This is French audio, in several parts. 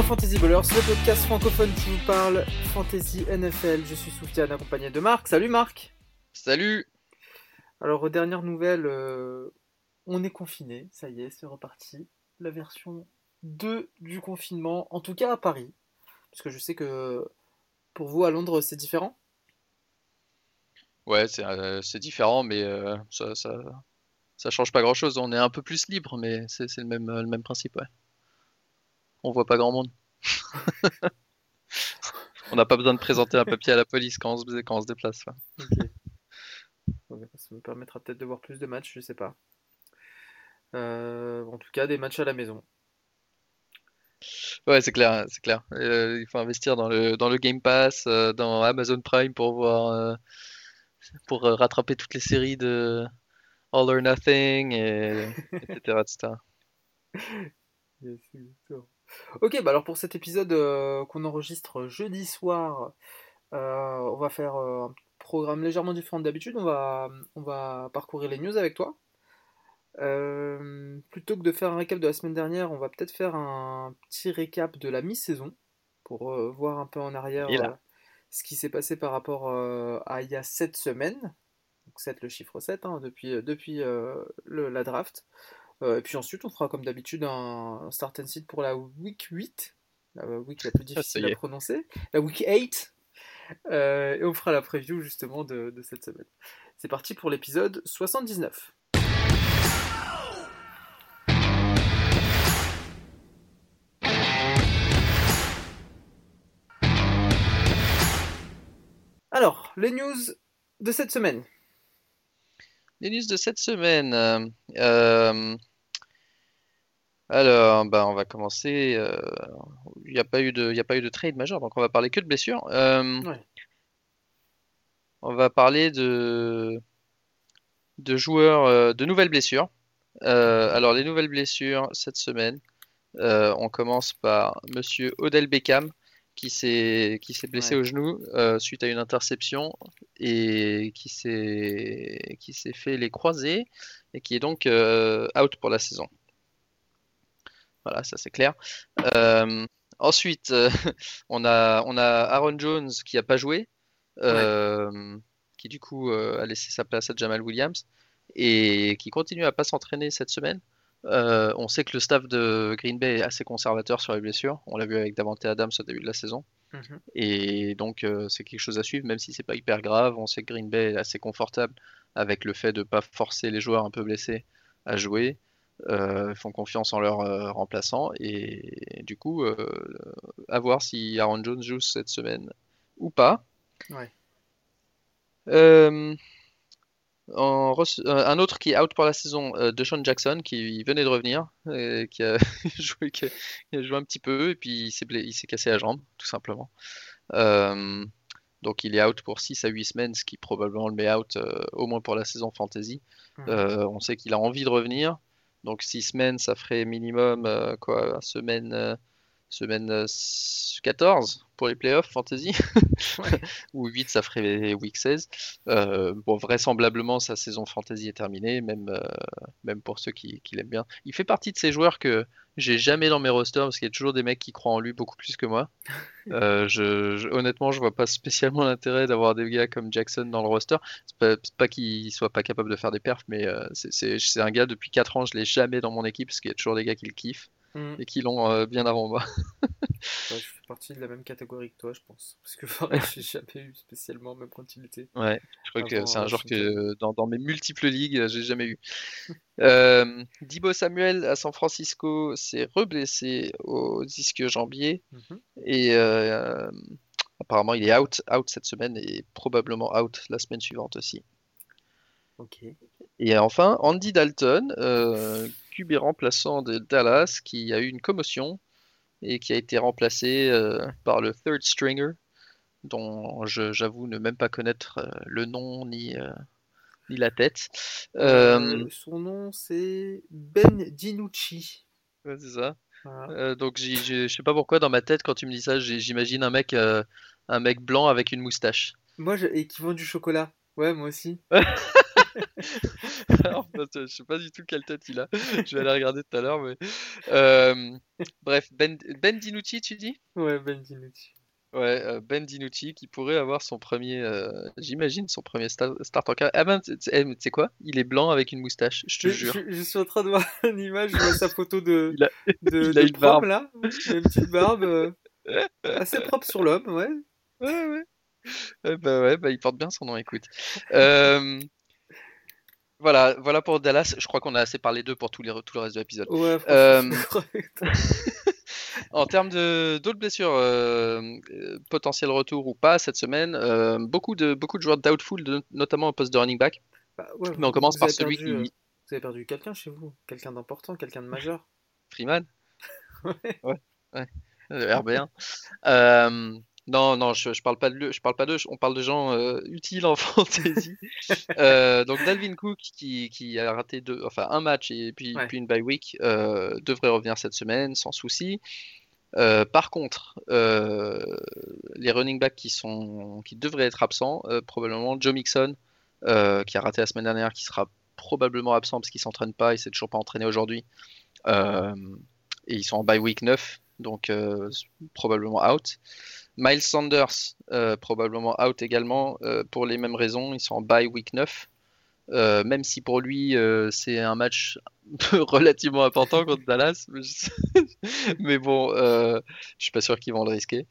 dans Fantasy Ballers, le podcast francophone qui vous parle Fantasy NFL. Je suis Soufiane accompagné de Marc. Salut Marc Salut Alors, dernière nouvelle, euh, on est confiné, ça y est, c'est reparti. La version 2 du confinement, en tout cas à Paris. Parce que je sais que pour vous à Londres, c'est différent. Ouais, c'est euh, différent, mais euh, ça, ça, ça change pas grand-chose. On est un peu plus libre, mais c'est c'est le même, le même principe, ouais. On voit pas grand monde. On n'a pas besoin de présenter un papier à la police quand on se, quand on se déplace. ouais. Ok. Ouais, Ça me permettra peut-être de voir plus de matchs, je sais pas. Euh, en tout cas, des matchs à la maison. Ouais, c'est clair, c'est clair. Euh, il faut investir dans le, dans le Game Pass, euh, dans Amazon Prime pour voir, euh, pour rattraper toutes les séries de All or Nothing, et, etc., etc. Yes, exactement. Ok, bah alors pour cet épisode euh, qu'on enregistre jeudi soir, euh, on va faire euh, un programme légèrement différent d'habitude. On va, on va parcourir les news avec toi. Plutôt que de faire un récap de la semaine dernière, on va peut-être faire un petit récap de la mi-saison pour voir un peu en arrière ce qui s'est passé par rapport à il y a 7 semaines. Donc 7, le chiffre 7, hein, depuis, depuis le- la draft. Euh, et puis ensuite, on fera comme d'habitude un, un start and sit pour la week 8, la week la plus Ah, difficile à prononcer, la week 8. Euh, et on fera la preview justement de, de cette semaine. C'est parti pour l'épisode 79. Alors, les news de cette semaine. Les news de cette semaine. euh, alors, bah, on va commencer. euh, Il n'y a pas eu de, il y a pas eu de trade majeur, donc on va parler que de blessures. Euh, Ouais. on va parler de, de joueurs, euh, de nouvelles blessures. Alors, les nouvelles blessures cette semaine, euh, on commence par Monsieur Odell Beckham qui s'est qui s'est blessé Ouais. au genou euh, suite à une interception et qui s'est qui s'est fait les croisés et qui est donc euh, out pour la saison. Voilà, ça c'est clair. Euh, ensuite, euh, on a on a Aaron Jones qui a pas joué, euh, qui du coup a laissé sa place à Jamal Williams et qui continue à pas s'entraîner cette semaine. On sait que le staff de Green Bay est assez conservateur sur les blessures. On l'a vu avec Davante Adams au début de la saison. Mhm. Et donc, c'est quelque chose à suivre, même si c'est pas hyper grave. On sait que Green Bay est assez confortable avec le fait de pas forcer les joueurs un peu blessés à jouer. Euh, font confiance en leurs euh, remplaçants. Et, du coup, euh, à voir si Aaron Jones joue cette semaine ou pas. Ouais. Euh, en un autre qui est out pour la saison, DeShaun Jackson, qui venait de revenir, qui a joué, qui a- qui a joué un petit peu, et puis il s'est blé- il s'est cassé la jambe, tout simplement. Donc il est out pour 6 à 8 semaines, ce qui probablement le met out euh, au moins pour la saison fantasy. Euh, on sait qu'il a envie de revenir, donc 6 semaines, ça ferait minimum euh, quoi, semaine, euh, semaine euh, 14 pour les playoffs fantasy. Ouais. ou 8 ça ferait week 16. Euh, bon, vraisemblablement sa saison fantasy est terminée, même, euh, même pour ceux qui, qui l'aiment bien. Il fait partie de ces joueurs que j'ai jamais dans mes rosters parce qu'il y a toujours des mecs qui croient en lui beaucoup plus que moi. Euh, je, je- honnêtement, je vois pas spécialement l'intérêt d'avoir des gars comme Jackson dans le roster. C'est pas, pas qu'il soit pas capable de faire des perfs, mais euh, c'est un gars depuis 4 ans, je l'ai jamais dans mon équipe parce qu'il y a toujours des gars qui le kiffent Mhm. et qui l'ont euh, bien avant moi. Ouais, je fais partie de la même catégorie que toi, je pense. Parce que pareil, j'ai jamais eu spécialement, même quand il était. Ouais, je crois que c'est un joueur Washington. que dans, dans mes multiples ligues, euh, j'ai jamais eu. Euh, Dibo Samuel à San Francisco s'est reblessé au disque jambier Mhm. et euh, apparemment il est out, out cette semaine et probablement out la semaine suivante aussi. Ok. Et enfin, Andy Dalton, euh, Remplaçant de Dallas, qui a eu une commotion et qui a été remplacé euh, par le third stringer, dont j'avoue ne même pas connaître euh, le nom ni, euh, ni la tête. Son nom, c'est Ben Dinucci. ouais, c'est ça. Voilà. Donc je sais pas pourquoi dans ma tête quand tu me dis ça, j'imagine un mec, un mec blanc avec une moustache. Moi, je... et qui vend du chocolat. Ouais, moi aussi. Alors, je sais pas du tout quelle tête il a. Je vais aller regarder tout à l'heure. Mais... Euh, bref, Ben, ben Dinucci, tu dis? Ouais, Ben Dinucci. Ouais, euh, Ben Dinucci qui pourrait avoir son premier, euh, j'imagine, son premier start en carrière. Ah ben, tu sais quoi? Il est blanc avec une moustache, je te jure. Je, suis en train de voir une image, je vois sa photo de, il a, de, il a une barbe. là. Il a une petite barbe assez propre sur l'homme, ouais. Ouais, ouais. ouais, bah ouais, bah il porte bien son nom, écoute. Euh, voilà, voilà pour Dallas. Je crois qu'on a assez parlé d'eux pour tout, les, tout le reste de l'épisode. Ouais, euh... en termes d'autres blessures, euh, potentiel retour ou pas cette semaine, euh, beaucoup, de, beaucoup de joueurs doubtful, notamment au poste de running back. Bah, ouais, Mais on commence par celui perdu, qui. Vous avez perdu quelqu'un chez vous Quelqu'un d'important Quelqu'un de majeur Freeman Ouais. Ouais, ouais. Le RB1. Non, non, je, je parle pas de je parle pas d'eux, on parle de gens euh, utiles en fantasy. euh, donc Dalvin Cook qui, qui, a raté deux, enfin un match et puis, Ouais. puis une bye week euh, devrait revenir cette semaine sans souci. Par contre, les running backs qui sont qui devraient être absents, probablement Joe Mixon qui a raté la semaine dernière, qui sera probablement absent parce qu'il s'entraîne pas, il s'est toujours pas entraîné aujourd'hui. Et ils sont en bye week 9, donc probablement out. Miles Sanders, euh, probablement out également, euh, pour les mêmes raisons, ils sont en bye week 9. Euh, même si pour lui c'est un match relativement important contre Dallas, mais, bon, je suis pas sûr qu'ils vont le risquer.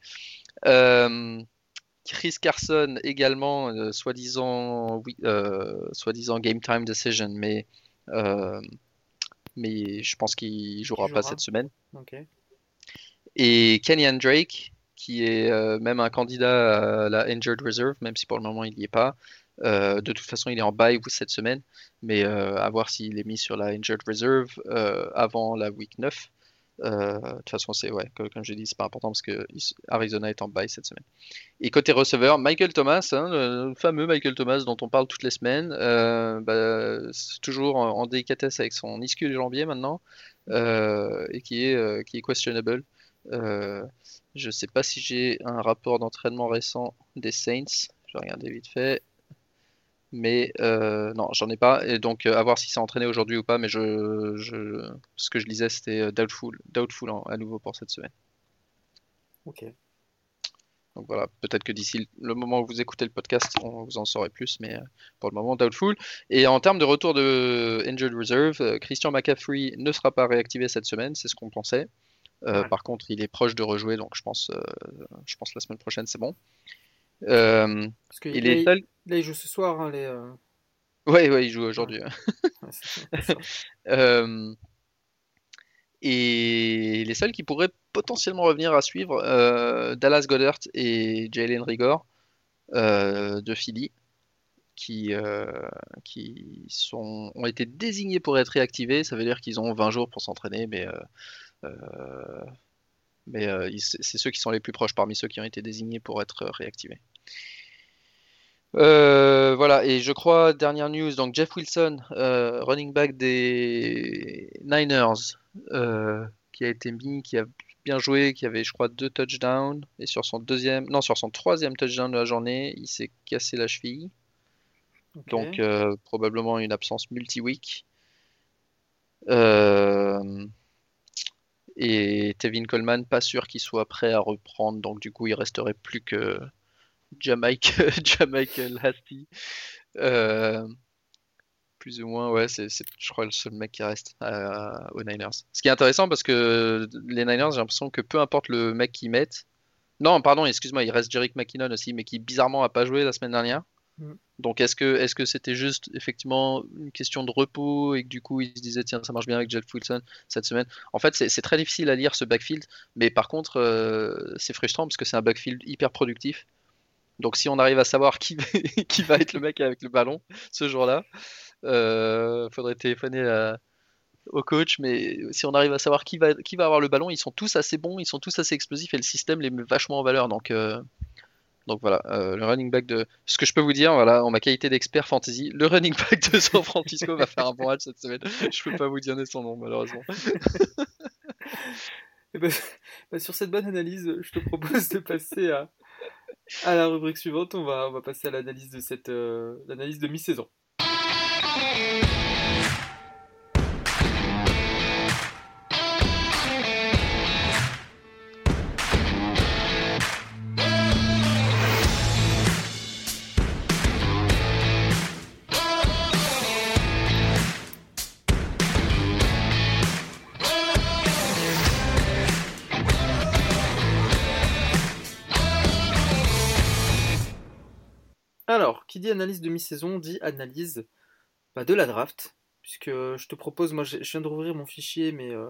Chris Carson également, soi-disant, oui, game time decision, mais mais je pense qu'il jouera Il pas jouera. cette semaine. Et Kenyan Drake, qui est euh, même un candidat à la Injured Reserve, même si pour le moment il n'y est pas. Euh, de toute façon, il est en bye cette semaine, mais euh, à voir s'il est mis sur la Injured Reserve avant la week 9. Euh, de toute façon, c'est ouais, comme, je dis, c'est pas important parce que Arizona est en bye cette semaine. Et côté receveur, Michael Thomas, hein, le fameux Michael Thomas dont on parle toutes les semaines, bah, toujours en, délicatesse avec son ischio jambier maintenant, et qui est, qui est questionable. Euh, je sais pas si j'ai un rapport d'entraînement récent des Saints. Je vais regarder vite fait. Mais euh, non, j'en ai pas. Et donc, euh, à voir si c'est entraîné aujourd'hui ou pas. Mais je, je, ce que je lisais, c'était euh, doubtful, doubtful en- à nouveau pour cette semaine. Ok. Donc voilà, peut-être que d'ici le moment où vous écoutez le podcast, on vous en saurez plus. Mais euh, pour le moment, doubtful. Et en termes de retour de Injured Reserve, Christian McCaffrey ne sera pas réactivé cette semaine, c'est ce qu'on pensait. Euh. Par contre, il est proche de rejouer, donc je pense, euh, je pense la semaine prochaine, c'est bon. Euh, Parce il- seuls. là, il joue ce soir, hein, les. Ouais, ouais, il joue aujourd'hui. Ouais. Euh, et les seuls qui pourraient potentiellement revenir à suivre, euh, Dallas Goddard et Jalen Rigor euh, de Philly, qui, qui sont, ont été désignés pour être réactivés. Ça veut dire qu'ils ont 20 jours pour s'entraîner, mais, mais euh, c'est ceux qui sont les plus proches parmi ceux qui ont été désignés pour être réactivés. Euh, voilà, et je crois, dernière news, donc Jeff Wilson, euh, running back des Niners, euh, qui a été mis, qui a bien joué, qui avait, je crois, deux touchdowns, et sur son deuxième, non, sur son troisième touchdown de la journée, il s'est cassé la cheville, donc euh, probablement une absence multi-week. Euh, et Tevin Coleman, pas sûr qu'il soit prêt à reprendre, donc du coup, il resterait plus que Jamaica, Jamichael Hasty. Euh, plus ou moins, ouais, c'est, c'est, je crois, le seul mec qui reste euh, aux Niners. Ce qui est intéressant parce que les Niners, j'ai l'impression que peu importe le mec qu'ils mettent. Non, pardon, excuse-moi, il reste Jerick McKinnon aussi, mais qui bizarrement a pas joué la semaine dernière. Mm. Donc est-ce que est-ce que c'était juste effectivement une question de repos et que du coup il se disait tiens ça marche bien avec Jeff Wilson cette semaine? En fait c'est très difficile à lire ce backfield, mais par contre euh, c'est frustrant parce que c'est un backfield hyper productif. Donc si on arrive à savoir qui, qui va être le mec avec le ballon ce jour-là, euh, faudrait téléphoner au coach. Mais si on arrive à savoir qui va, qui va avoir le ballon, ils sont tous assez bons, ils sont tous assez explosifs et le système les met vachement en valeur. Donc, euh, donc voilà, euh, le running back de. Ce que je peux vous dire, voilà, en ma qualité d'expert fantasy, le running back de San Francisco va faire un bon match cette semaine. Je peux pas vous donner son nom malheureusement. Eh ben, bah, sur cette bonne analyse, je te propose de passer à, à la rubrique suivante. On va, on va passer à l'analyse de euh, l'analyse de mi-saison. Qui dit analyse de mi-saison dit analyse bah, de la draft. Puisque je te propose, moi je viens de rouvrir mon fichier, mais euh,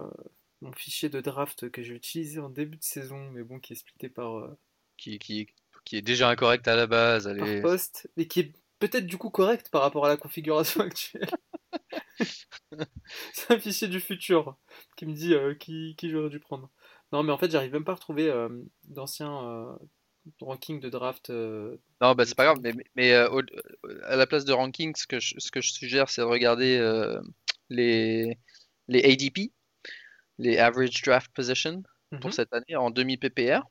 mon fichier de draft que j'ai utilisé en début de saison, mais bon, qui est splitté par, euh, Qui, qui, qui est déjà incorrect à la base. par Allez. poste, et qui est peut-être du coup correct par rapport à la configuration actuelle. C'est un fichier du futur qui me dit euh, qui, qui j'aurais dû prendre. Non, mais en fait, j'arrive même pas à retrouver euh, d'anciens rankings de draft. euh, Non, bah c'est pas grave, mais, mais- euh, au- à la place de ranking, ce que je, ce que je suggère, c'est de regarder euh, les, les ADP, les Average Draft Position, pour mhm. cette année en demi PPR.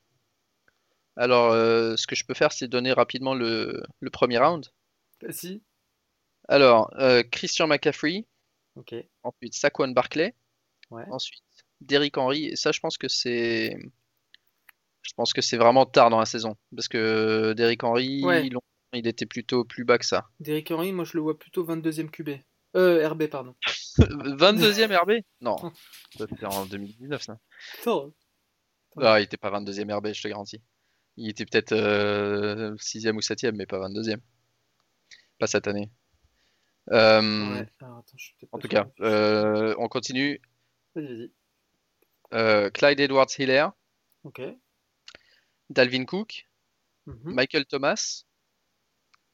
Alors, ce que je peux faire, c'est donner rapidement le, le premier round. Si, Alors, Christian McCaffrey, ok, ensuite Saquon Barkley, ouais. ensuite Derrick Henry, et ça, je pense que c'est. Je pense que c'est vraiment tard dans la saison. Parce que Derrick Henry, Ouais. il était plutôt plus bas que ça. Derrick Henry, moi je le vois plutôt 22e QB. Euh, RB, pardon. 22e RB? Non, ça c'était en 2019 ça. Attends, Ah, il était pas 22e RB, je te garantis. Il était peut-être 6e ou 7e, mais pas 22e. Pas cette année. Euh, ouais. Alors, attends, je suis peut-être En tout cas, euh, on continue. Vas-y, vas-y. Euh, Clyde Edwards-Hiller, Ok. Dalvin Cook, Mhm. Michael Thomas,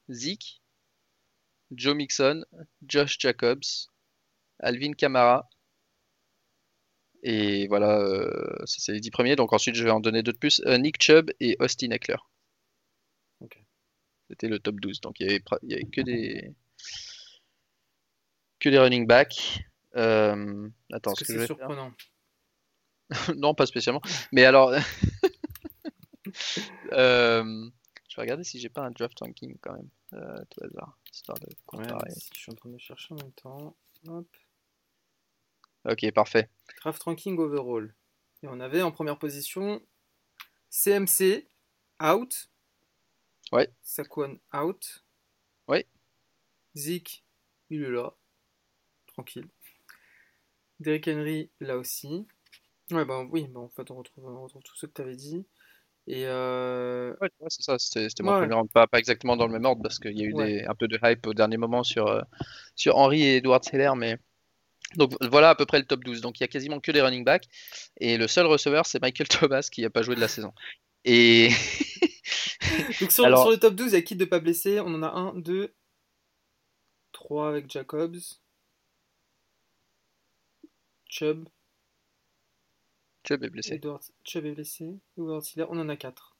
Zeke, Joe Mixon, Josh Jacobs, Alvin Kamara. Et voilà, euh, ça c'est les 10 premiers. Donc ensuite, je vais en donner deux de plus. Euh, Nick Chubb et Austin Eckler. C'était le top 12. Donc il y avait, que des que des running backs. Euh, attends, Est-ce ce que que je c'est faire- surprenant? Non, pas spécialement. Mais alors, euh, je vais regarder si j'ai pas un draft ranking quand même, euh, tout hasard, histoire de comparer. je suis en train de chercher en même temps. Hop. Ok, parfait. Draft ranking overall. Et on avait en première position CMC out. Ouais. Saquon out. Ouais. Zeke, il est là. Tranquille. Derrick Henry, là aussi. Ouais, bah oui, bah en fait, on retrouve, on retrouve tout ce que tu avais dit. Et euh, Ouais, ouais, c'est ça, c'était mon Ouais. premier round. Pas, pas exactement dans le même ordre parce qu'il y a eu des, un peu de hype au dernier moment sur, euh, sur Henry et Edward Seller, mais donc voilà à peu près le top 12. Donc il y a quasiment que des running backs et le seul receveur c'est Michael Thomas qui n'a pas joué de la saison. Et Donc sur, Alors- sur le top 12, il y a qui de pas blessé? On en a 1, 2, 3 avec Jacobs. Chubb, Chubb est blessé. Edward, Chubb est blessé. Edward Hiller, on en a 4.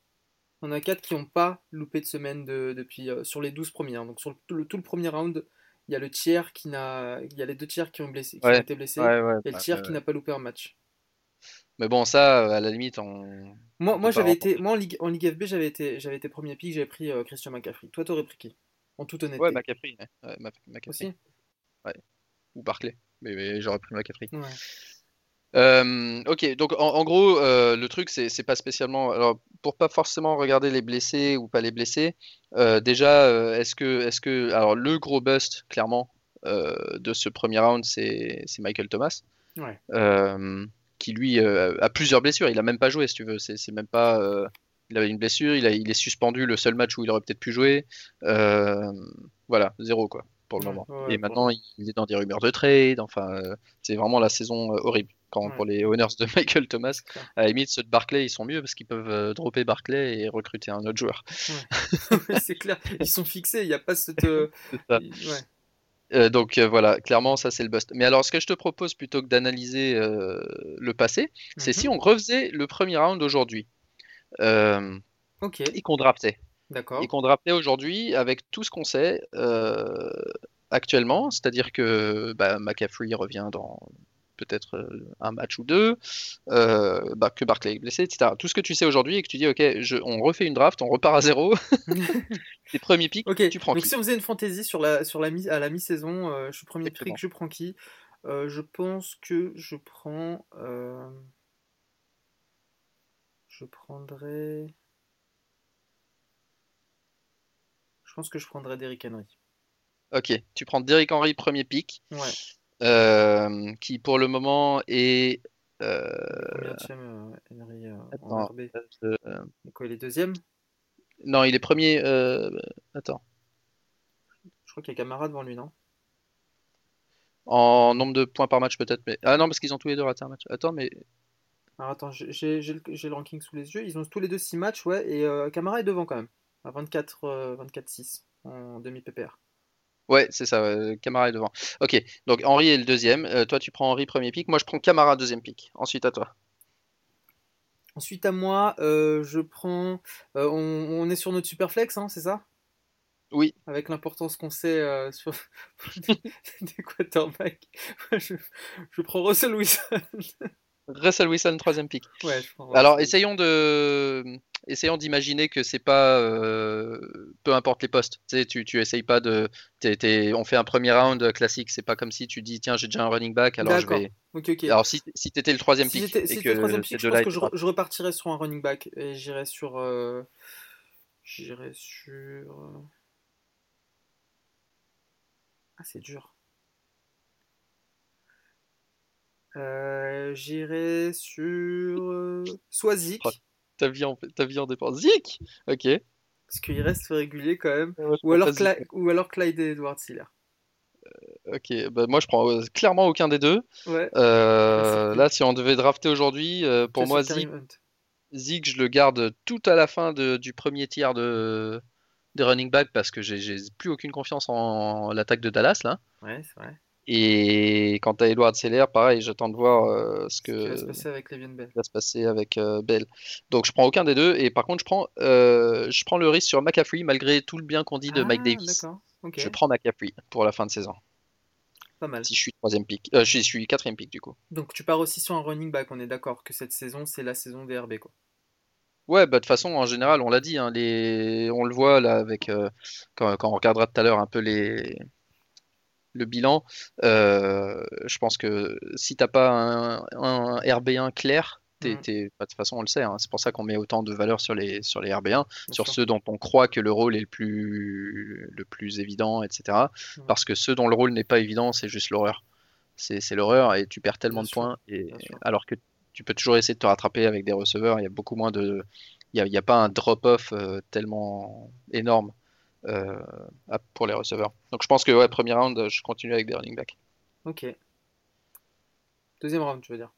On en a 4 qui n'ont pas loupé de semaine de- depuis, euh, sur les 12 premiers. hein. Donc sur le, tout, le, tout le premier round, il y a le tiers qui n'a, il y a les deux tiers qui ont, blessé, qui Ouais, ont été blessés. Ouais, ouais, et le tiers euh, qui n'a pas loupé un match. Mais bon, ça, à la limite, on. Moi, j'avais été, moi en Ligue, en Ligue FB, j'avais été, j'avais été premier pick, j'avais pris euh, Christian McCaffrey. Toi, t'aurais pris qui? En toute honnêteté. Ouais, McCaffrey. ouais. Ouais, Mac- McCaffrey. Aussi Ou Barclay. Mais, mais j'aurais pris McCaffrey. Ouais. Euh, ok, donc en, en gros, euh, le truc, c'est pas spécialement. Alors, pour pas forcément regarder les blessés ou pas les blessés, euh, déjà, est-ce que, est-ce que. Alors, le gros bust, clairement, de ce premier round, c'est Michael Thomas, Ouais. qui lui a plusieurs blessures. Il a même pas joué, si tu veux. C'est même pas. il avait une blessure, il, a, il est suspendu le seul match où il aurait peut-être pu jouer. Voilà, zéro, quoi, pour le moment. ouais, Et maintenant, il est dans des rumeurs de trade. Enfin, c'est vraiment la saison horrible. Quand, Ouais. Pour les owners de Michael Thomas, à la limite, ceux de Barclay, ils sont mieux parce qu'ils peuvent euh, dropper Barclay et recruter un autre joueur. Ouais, c'est clair, ils sont fixés, il n'y a pas cette. euh. Euh, donc euh, voilà, clairement, ça c'est le bust. Mais alors, ce que je te propose plutôt que d'analyser euh, le passé, c'est Mhm. si on refaisait le premier round aujourd'hui Ok, et qu'on draftait. d'accord. Et qu'on draftait aujourd'hui avec tout ce qu'on sait actuellement, c'est-à-dire que bah, McCaffrey revient dans peut-être euh, un match ou deux, euh, bah, que Barclay est blessé, etc. Tout ce que tu sais aujourd'hui et que tu dis, ok, je, on refait une draft, on repart à zéro, tes premiers pics, Ok, tu prends donc qui si on faisait une fantaisie sur la, sur la mi, à la mi-saison, euh, je suis premier Exactement. pick, je prends qui? Euh, Je pense que je prends. euh, Je prendrais. Je pense que je prendrais Derrick Henry. Ok, tu prends Derrick Henry, premier pick, Ouais. Euh, qui pour le moment est. euh, euh, Henry attends, quoi, il est deuxième? Non, il est premier. attends. Je crois qu'il y a Camara devant lui, non? En nombre de points par match, peut-être. Mais... Ah non, parce qu'ils ont tous les deux raté un match. Attends, mais. Alors attends, j'ai le, j'ai le ranking sous les yeux. Ils ont tous les deux 6 matchs, ouais, et euh, Camara est devant quand même. À 24, euh, 24-6 en demi-PPR. Ouais, c'est ça, ouais, Camara est devant. Ok, donc Henry est le deuxième. Euh, toi, tu prends Henry premier pick. Moi, je prends Camara deuxième pick. Ensuite, à toi. Ensuite à moi, euh, je prends. euh, on, on est sur notre superflex, hein, c'est ça? Oui, Avec l'importance qu'on sait euh, sur des quarterbacks. je, je prends Russell Wilson. Russell Wilson troisième pick. ouais, je prends Alors, essayons de, essayons d'imaginer que c'est pas, euh, peu importe les postes. Tu sais, tu, tu essayes pas de, on fait un premier round classique. C'est pas comme si tu dis, tiens, j'ai déjà un running back, alors je vais. Alors, si, si t'étais le troisième si pick et si que le troisième pick, je deux-là pense que je, repartirais sur un running back et j'irais sur. euh, J'irais sur. euh, Ah, c'est dur. Euh, j'irais sur. Soit Zik, Oh, ta vie en, ta vie en dépend. Zik, ok. parce qu'il reste régulier quand même. Ouais, Ou alors. Cla- ou alors Clyde Edwards Hiller. Ok, bah moi je prends euh, clairement aucun des deux. Ouais. Euh, Classique. là, si on devait drafter aujourd'hui, euh, pour moi, Hunt. Zeke, je le garde tout à la fin de- du premier tiers de, des running back parce que j'ai j'ai plus aucune confiance en, l'attaque de Dallas là. Ouais, c'est vrai. Et quant à Edward Seller, pareil, j'attends de voir euh, ce qui que va se passer avec Bell. va se passer avec euh, Bell. Donc je prends aucun des deux et par contre je prends, euh, je prends le risque sur McCaffrey malgré tout le bien qu'on dit de Mike Ah, Davis. Je prends McCaffrey pour la fin de saison. pas mal. Si je suis troisième pick, euh, je suis quatrième pick du coup. Donc tu pars aussi sur un running back, on est d'accord que cette saison c'est la saison des RB quoi. Ouais, bah de toute façon, en général, on l'a dit, hein, les... on le voit là avec quand, quand on regardera tout à l'heure un peu les le bilan. euh, je pense que si t'as pas un, un RB1 clair, t'es, Mm. t'es- bah, de toute façon, on le sait. hein, c'est pour ça qu'on met autant de valeur sur les sur les RB1, Bien sur sûr. ceux dont on croit que le rôle est le plus le plus évident, etc. Mm. Parce que ceux dont le rôle n'est pas évident, c'est juste l'horreur. C'est, c'est l'horreur et tu perds tellement Bien de sûr, points. Et alors que tu peux toujours essayer de te rattraper avec des receveurs, il y a beaucoup moins de il n'y a, a pas un drop-off euh, tellement énorme pour les receveurs. Donc je pense que ouais, premier round, je continue avec des running backs. Ok. Deuxième round, tu veux dire?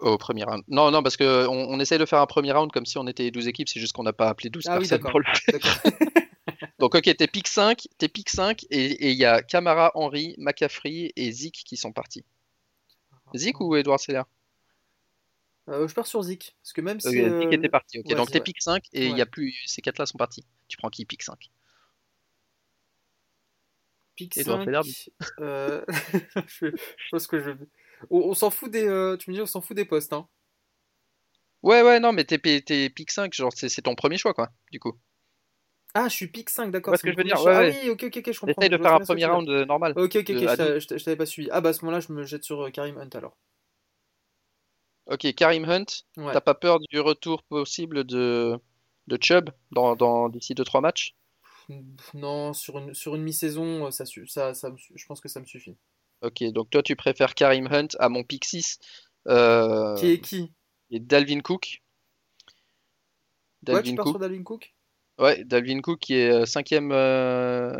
Au premier round. Non, non, parce que on, essaye de faire un premier round comme si on était 12 équipes, c'est juste qu'on n'a pas appelé 12 Ah personnes pour le. Donc ok, t'es pick 5, t'es pick 5 et il y a Camara, Henry, McCaffrey et Zeke qui sont partis. Zeke ou Edward Seller? Euh, je pars sur Zik. Parce que même si. Euh, euh, était parti. Ok, ouais, donc t'es pick 5 et il y Ouais. a plus ces quatre là sont partis. Tu prends qui pick 5 Pick Edward 5. Seller, euh, je, pense que je. On, on s'en fout des. euh, tu me dis, on s'en fout des postes, hein. Ouais, ouais, non, mais t'es pick 5, genre c'est ton premier choix quoi, du coup. Ah, je suis pick 5, Tu d'accord. ce que je veux dire? Ouais, ouais. Ah oui, ok, ok, ok, je comprends. Essaye de faire un premier round euh, normal. Ok, ok, ok, de- je t'avais pas suivi. Ah bah à ce moment-là, je me jette sur euh, Karim Hunt alors. Ok, Karim Hunt, Ouais. t'as pas peur du retour possible de, de Chubb dans, dans, d'ici 2-3 matchs? Non, sur une, sur une mi-saison, euh, ça, je pense que ça me suffit. Ok, donc toi tu préfères Karim Hunt à mon pick 6 euh, Qui est qui? et Dalvin Cook. Ouais, tu Dalvin pars Cook, sur Dalvin Cook? ouais, Dalvin Cook qui est euh, cinquième, euh,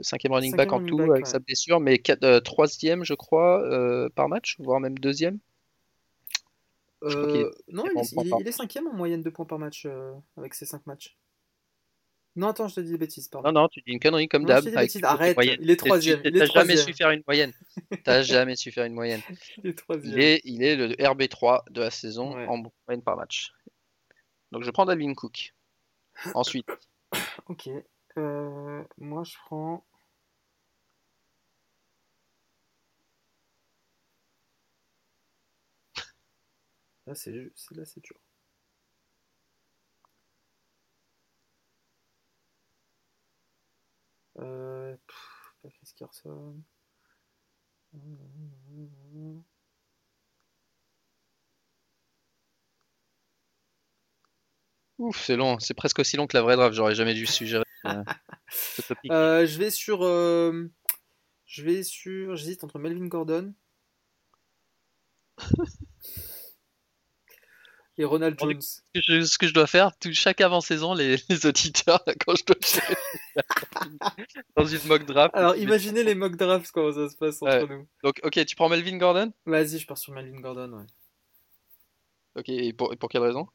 cinquième running back en running tout back, avec ouais. sa blessure, mais quatre- euh, troisième je crois par match, voire même deuxième. Est non, il est, il est- par il est cinquième en moyenne de points par match avec ses 5 matchs. Non, attends, je te dis des bêtises, pardon. Non, non, tu dis une connerie comme d'hab. Arrête, il est troisième. T'as jamais su faire une moyenne. T'as jamais su faire une moyenne. Il est Il troisième. est, il est le RB3 de la saison Ouais. en moyenne par match. Donc je prends Dalvin Cook. Ensuite, Ok. Euh, moi, je prends. Là, c'est là, c'est dur. Euh, Chris Carson. Ouf, c'est long, c'est presque aussi long que la vraie draft, j'aurais jamais dû suggérer euh, ce topic. Euh, je vais sur. Euh, je vais sur. J'hésite entre Melvin Gordon. et Ronald Jones. Ce que je, dois faire, tout, chaque avant-saison, les, auditeurs, quand je dois dans une mock draft. Alors imaginez les mock drafts, comment ça se passe entre nous. Donc, ok, tu prends Melvin Gordon? Vas-y, je pars sur Melvin Gordon, ouais. Ok, et pour, pour quelle raison?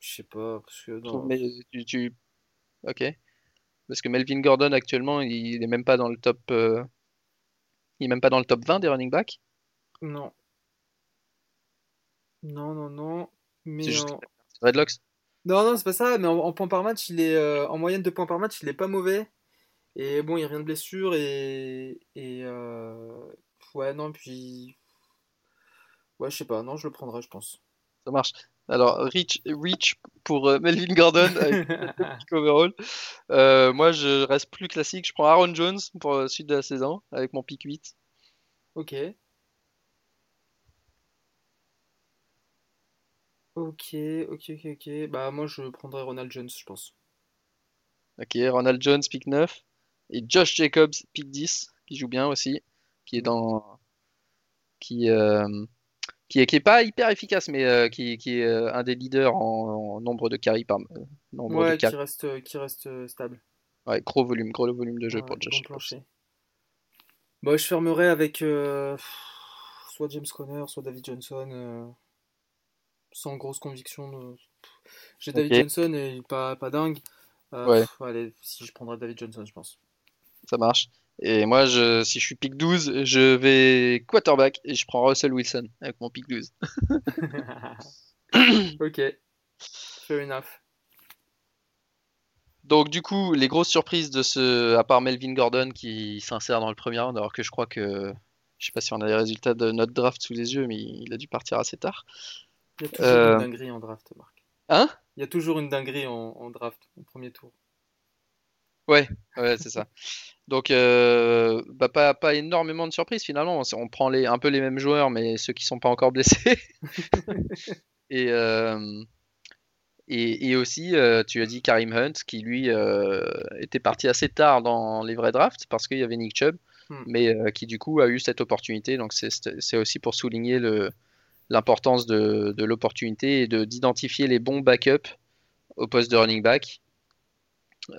Je sais pas, parce que. Mais tu, Ok. Parce que Melvin Gordon, actuellement, il est même pas dans le top. Euh, il est même pas dans le top 20 des running backs? Non. Non, non, non. Mais c'est juste Redlocks Non, non, c'est pas ça. Mais en, points par match, il est euh, en moyenne de points par match, il est pas mauvais. Et bon, il rien de blessure et et euh, ouais non puis ouais je sais pas non je le prendrai je pense. Ça marche. Alors Rich, Rich pour euh, Melvin Gordon avec overall. moi je reste plus classique. Je prends Aaron Jones pour la suite de la saison avec mon pick 8. Ok. Ok, ok, ok, ok. Bah, moi, je prendrais Ronald Jones, je pense. Ok, Ronald Jones, pick 9. Et Josh Jacobs, pick 10, qui joue bien aussi. Qui est dans. Qui, euh, qui, est, qui est pas hyper efficace, mais euh, qui, qui est euh, un des leaders en, nombre de carries par. nombre ouais, qui reste, qui reste stable. Ouais, gros volume, gros volume de jeu pour Josh Jacobs. Bah, je fermerai avec soit James Conner, soit David Johnson sans grosse conviction. J'ai David Johnson et pas, pas dingue. Euh, allez, si je prendrais David Johnson, je pense. Ça marche. Et moi, je, si je suis pick 12, je vais quarterback et je prends Russell Wilson avec mon pick 12. ok. Fair enough. Donc du coup, les grosses surprises de ce, à part Melvin Gordon qui s'insère dans le premier round, alors que je crois que, je sais pas si on a les résultats de notre draft sous les yeux, mais il a dû partir assez tard. Il y a toujours une euh, dinguerie en draft, Marc. Hein? Il y a toujours une dinguerie en, draft, au premier tour. Ouais, ouais, c'est ça. Donc, euh, bah, pas, pas énormément de surprises finalement. On prend les, un peu les mêmes joueurs, mais ceux qui sont pas encore blessés. et, euh, et, et, aussi, tu as dit Karim Hunt, qui lui était parti assez tard dans les vrais drafts parce qu'il y avait Nick Chubb, hmm. mais qui du coup a eu cette opportunité. Donc, c'est aussi pour souligner le, l'importance de, l'opportunité et de, d'identifier les bons backups au poste de running back.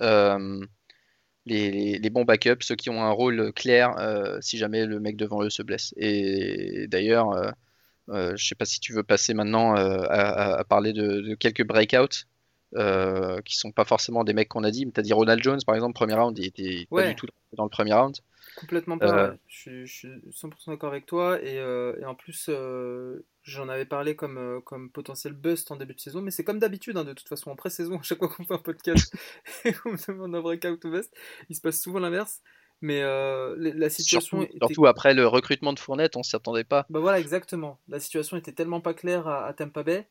Euh, les, bons backups, ceux qui ont un rôle clair euh, si jamais le mec devant eux se blesse. Et d'ailleurs, euh, je ne sais pas si tu veux passer maintenant à, parler de, quelques breakouts. qui sont pas forcément des mecs qu'on a dit, mais tu as dit Ronald Jones par exemple, premier round, il était pas du tout dans le premier round. Complètement pas, je, suis 100% d'accord avec toi, et, et en plus, J'en avais parlé comme, euh, comme potentiel bust en début de saison, mais c'est comme d'habitude, hein, de toute façon, en pré-saison, à chaque fois qu'on fait un podcast et qu'on me demande un breakout ou bust, il se passe souvent l'inverse. Mais euh, la situation. Surtout, surtout, après le recrutement de Fournette, on s'y attendait pas. Bah voilà, exactement. La situation était tellement pas claire à, Tampa Bay,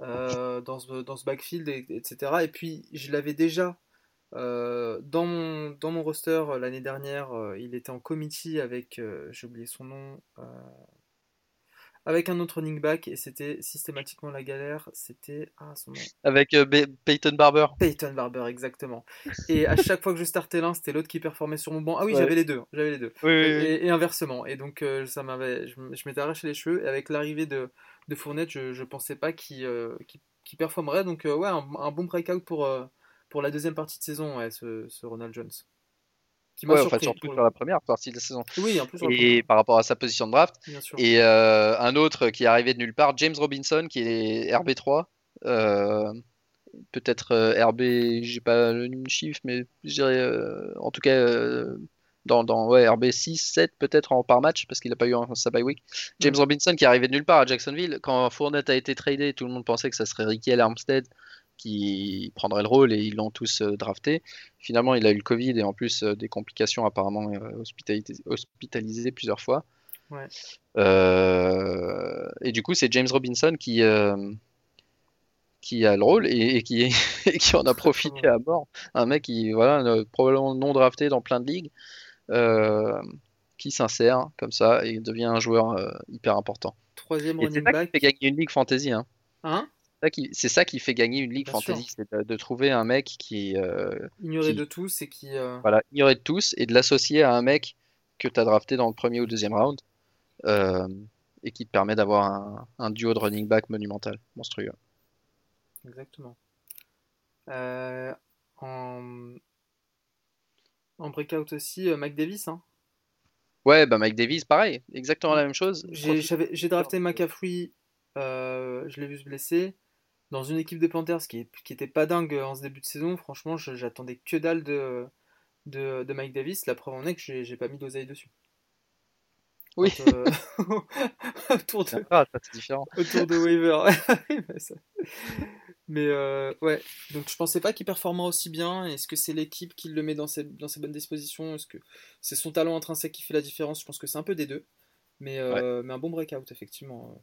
euh, dans, ce, dans ce backfield, etc. Et puis, je l'avais déjà dans, mon, dans mon roster l'année dernière. il était en committee avec, j'ai oublié son nom, avec un autre running back et c'était systématiquement la galère. C'était ah, son nom. Avec euh, Peyton Barber. Peyton Barber, exactement. Et à chaque fois que je startais l'un, c'était l'autre qui performait sur mon banc. Ah oui, j'avais les deux, j'avais les deux. et, inversement. Et donc euh, ça m'avait, je, m'étais arraché les cheveux. Et avec l'arrivée de, de Fournette, je, je pensais pas qu'il euh, performerait. Donc ouais, un, bon breakout pour pour la deuxième partie de saison, ouais, ce, ce Ronald Jones qui m'a surpris. surtout sur la première partie de la saison. Oui, en plus. Et par rapport à sa position de draft. Et euh, un autre qui est arrivé de nulle part, James Robinson, qui est RB3. Euh, peut-être euh, RB, j'ai pas le chiffre, mais je dirais en tout cas dans, dans ouais, RB 6, 7 peut-être en par match parce qu'il n'a pas eu un, sa bye week. James mm. Robinson qui est arrivé de nulle part à Jacksonville. Quand Fournette a été tradé, tout le monde pensait que ça serait Ricky Armstead qui prendrait le rôle et ils l'ont tous euh, drafté. Finalement, il a eu le Covid et en plus euh, des complications apparemment euh, hospitalisé, hospitalisé plusieurs fois. Ouais. Euh, et du coup, c'est James Robinson qui, euh, qui a le rôle et, et qui, et qui en a profité à mort. Un mec qui, voilà, euh, probablement non drafté dans plein de ligues, euh, qui s'insère comme ça et devient un joueur euh, hyper important. Troisième Et c'est running ça qui fait back. gagner une ligue fantasy. Hein. Hein? C'est ça qui, c'est ça qui fait gagner une ligue Bien sûr. fantasy, c'est de, de trouver un mec qui, euh, Ignoré qui de tous et qui. euh, voilà, ignoré de tous et de l'associer à un mec que tu as drafté dans le premier ou deuxième round euh, et qui te permet d'avoir un, un duo de running back monumental, monstrueux. Exactement. Euh, en... en breakout aussi, Mike Davis. Hein. Ouais, bah Mike Davis, pareil, exactement la même chose. J'ai Profite- j'avais- j'ai drafté McCaffrey, euh, je l'ai vu se blesser. Dans une équipe de Panthers qui, était pas dingue en ce début de saison, franchement, j'attendais que dalle de, de, de Mike Davis. La preuve en est que j'ai pas mis d'oseille dessus. Oui, Quand, euh, autour de, ah, ça c'est différent. autour de ça- Mais euh, ouais, donc je pensais pas qu'il performera aussi bien. Est-ce que c'est l'équipe qui le met dans ses, dans ses bonnes dispositions? Est-ce que c'est son talent intrinsèque qui fait la différence? Je pense que c'est un peu des deux. Mais, euh, mais un bon breakout, effectivement.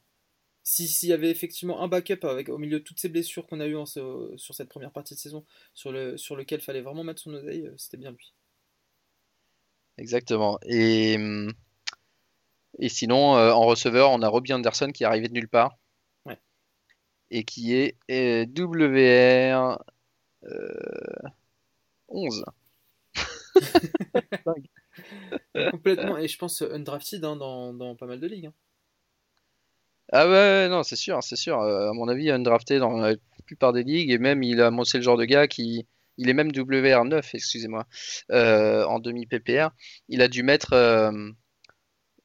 Si, s'il y avait effectivement un backup avec, au milieu de toutes ces blessures qu'on a eues en ce- sur cette première partie de saison, sur, le, sur lequel fallait vraiment mettre son oseille, euh, c'était bien lui. Exactement. Et, hum, et sinon, euh, en receveur, on a Robbie Anderson qui est arrivé de nulle part Ouais. et qui est euh, WR euh, 11. Dingue. Complètement, et je pense euh, undrafted hein, dans, dans pas mal de ligues. hein. Ah ouais, ouais, non, c'est sûr, c'est sûr. Euh, à mon avis, undrafté dans la plupart des ligues et même il a, c'est le genre de gars qui, il est même WR9, excusez-moi, euh, en demi PPR. Il a dû mettre, euh,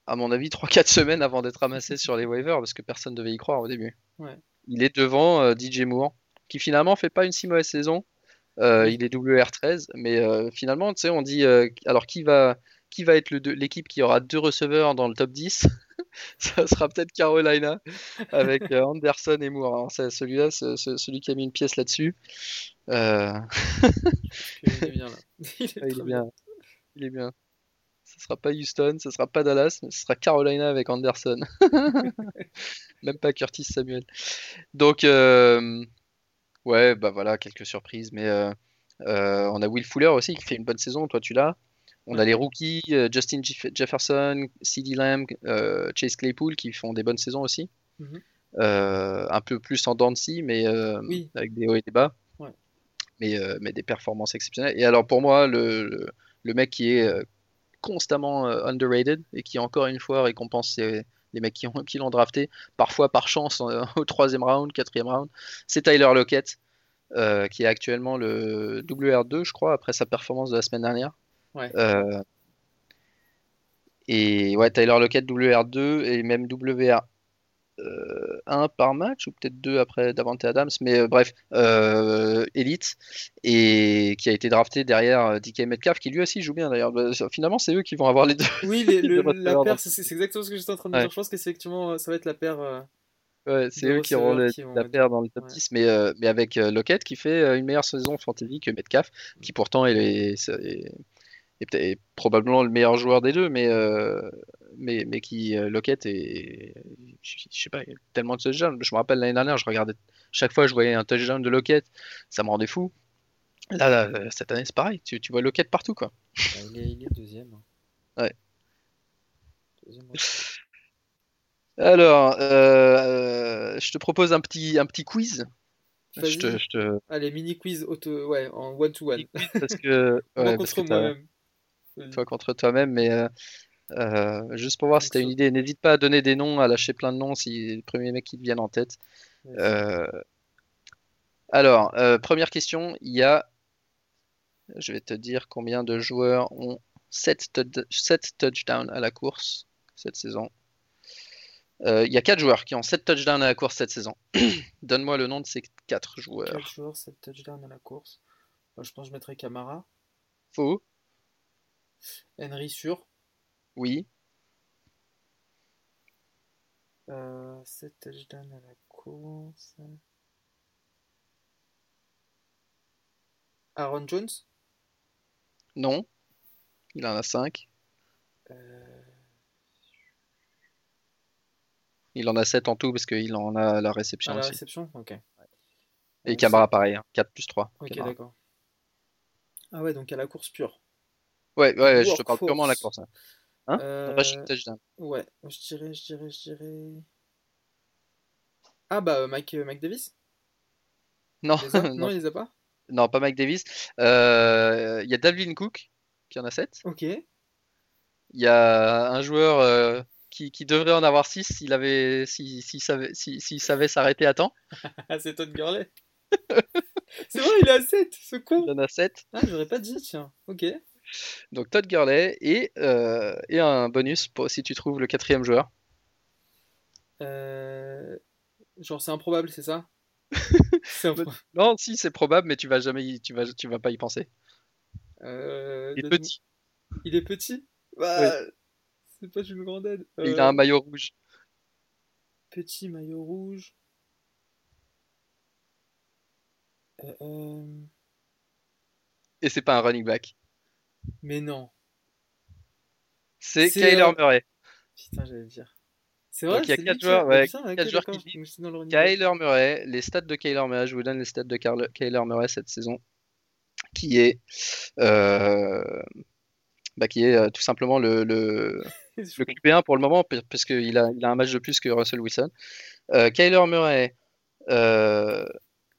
à mon avis, 3-4 semaines avant d'être ramassé sur les waivers parce que personne devait y croire au début. Ouais. Il est devant euh, DJ Moore, qui finalement fait pas une si mauvaise saison. Il est WR13, mais finalement, tu sais, on dit, alors qui va, qui va être l'équipe qui aura deux receveurs dans le top 10? Ça sera peut-être Carolina avec euh, Anderson et Moore. Alors, c'est celui-là, c'est- c'est celui qui a mis une pièce là-dessus. Euh, Il est bien là. Il est il est très bien, il est bien. Ce sera pas Houston, ce sera pas Dallas, mais ce sera Carolina avec Anderson. Même pas Curtis Samuel. Donc, euh, ouais, bah voilà, quelques surprises. Mais euh, on a Will Fuller aussi qui fait une bonne saison. Toi, tu l'as? On a les rookies, euh, Justin Jeff- Jefferson, CeeDee Lamb, euh, Chase Claypool qui font des bonnes saisons aussi. Mhm. Euh, un peu plus en dents mais euh, Oui. avec des hauts et des bas. Ouais. Mais, mais des performances exceptionnelles. Et alors pour moi, le, le, le mec qui est constamment underrated et qui encore une fois récompense ses- les mecs qui ont- qui l'ont drafté, parfois par chance au troisième round, quatrième round, c'est Tyler Lockett, qui est actuellement le WR2, je crois, après sa performance de la semaine dernière. Ouais. Euh, et ouais, Tyler Lockett WR2 et même WR euh, 1 par match ou peut-être 2 après Davante Adams, mais euh, bref, euh, élite et qui a été drafté derrière DK Metcalf qui lui aussi joue bien d'ailleurs. Bah, Finalement, c'est eux qui vont avoir les deux. Oui, les- le- de la paire, c'est exactement ce que j'étais en train de Ouais. dire. Je pense que c'est effectivement, ça va être la paire. euh, Ouais, c'est eux qui auront vont la paire dans le top ouais. 10, mais, euh, mais avec euh, Lockett qui fait euh, une meilleure saison fantasy que Metcalf, qui pourtant est, est- est- est est probablement le meilleur joueur des deux, mais, euh, mais, mais qui, euh, Lockett, est, je, je sais pas, il y a tellement de touchdowns. Je me rappelle l'année dernière, je regardais, chaque fois je voyais un touchdown de Lockett, ça me rendait fou. Là, là, euh, cette année, c'est pareil, tu, tu vois Lockett partout, quoi. bah, il, est, il est deuxième. hein. Ouais. Deuxième receveur. Alors, euh, je te propose un petit, un petit quiz. Je te, je te- Allez, mini quiz auto, ouais, en one to one. parce que, Moi ouais, parce contre moi-même. Toi contre toi-même, mais euh, euh, juste pour voir si tu as une idée, n'hésite pas à donner des noms, à lâcher plein de noms si les premiers mecs qui te viennent en tête. Euh, alors, euh, première question, il y a, je vais te dire combien de joueurs ont 7, touchdowns à la course cette saison. Il y a 4 joueurs qui ont 7 touchdowns à la course cette saison. Donne-moi le nom de ces 4 joueurs. 4 joueurs, 7 touchdowns à la course. Moi, je pense que je mettrais Camara. Faux Henry sûr. Oui Euh, 7 touchdowns à la course. Aaron Jones? Non Il en a 5 Euh, Il en a 7 en tout parce qu'il en a la réception À la aussi. réception Ok. Et Camara, pareil, hein, 4 plus 3. Ok, d'accord. Ah ouais, donc à la course pure. Ouais, ouais, je te parle purement de la course. hein. Hein? Euh, Rushing touchdown. Ouais, je dirais, je dirais, je dirais. Ah bah Mike, euh, Mike Davis? Non, Il a Non, non, il les a pas? Non, pas Mike Davis. Euh, Il y a Dalvin Cook qui en a 7. Ok. Il y a un joueur euh, qui, qui devrait en avoir 6 s'il avait, s'il s'il savait, s'il- savait s'arrêter à temps. C'est Todd Gurley. c'est vrai, il à 7, ce con. Il en a 7. Ah, j'aurais pas dit, tiens. Ok. Donc Todd Gurley et, euh, et un bonus pour, si tu trouves le quatrième joueur. Euh, Genre, c'est improbable, c'est ça? Non, si c'est probable, mais tu vas jamais, y- tu vas, tu vas pas y penser. Euh, Il est petit. Il est petit? Bah, C'est pas une grande aide. Il a un maillot rouge. Petit maillot rouge. Et c'est pas un running back. Mais non. C'est Kyler euh, Murray. Putain, j'allais dire. C'est vrai, Donc, il y a c'est quatre lui qui joueurs, ouais, putain, qui. Kyler Murray, les stats de Kyler Murray, je vous donne les stats de Kyler Murray cette saison, qui est, euh, bah, qui est euh, tout simplement le, le, le QB1 pour le moment, parce qu'il a, il a un match de plus que Russell Wilson. Kyler Murray, euh,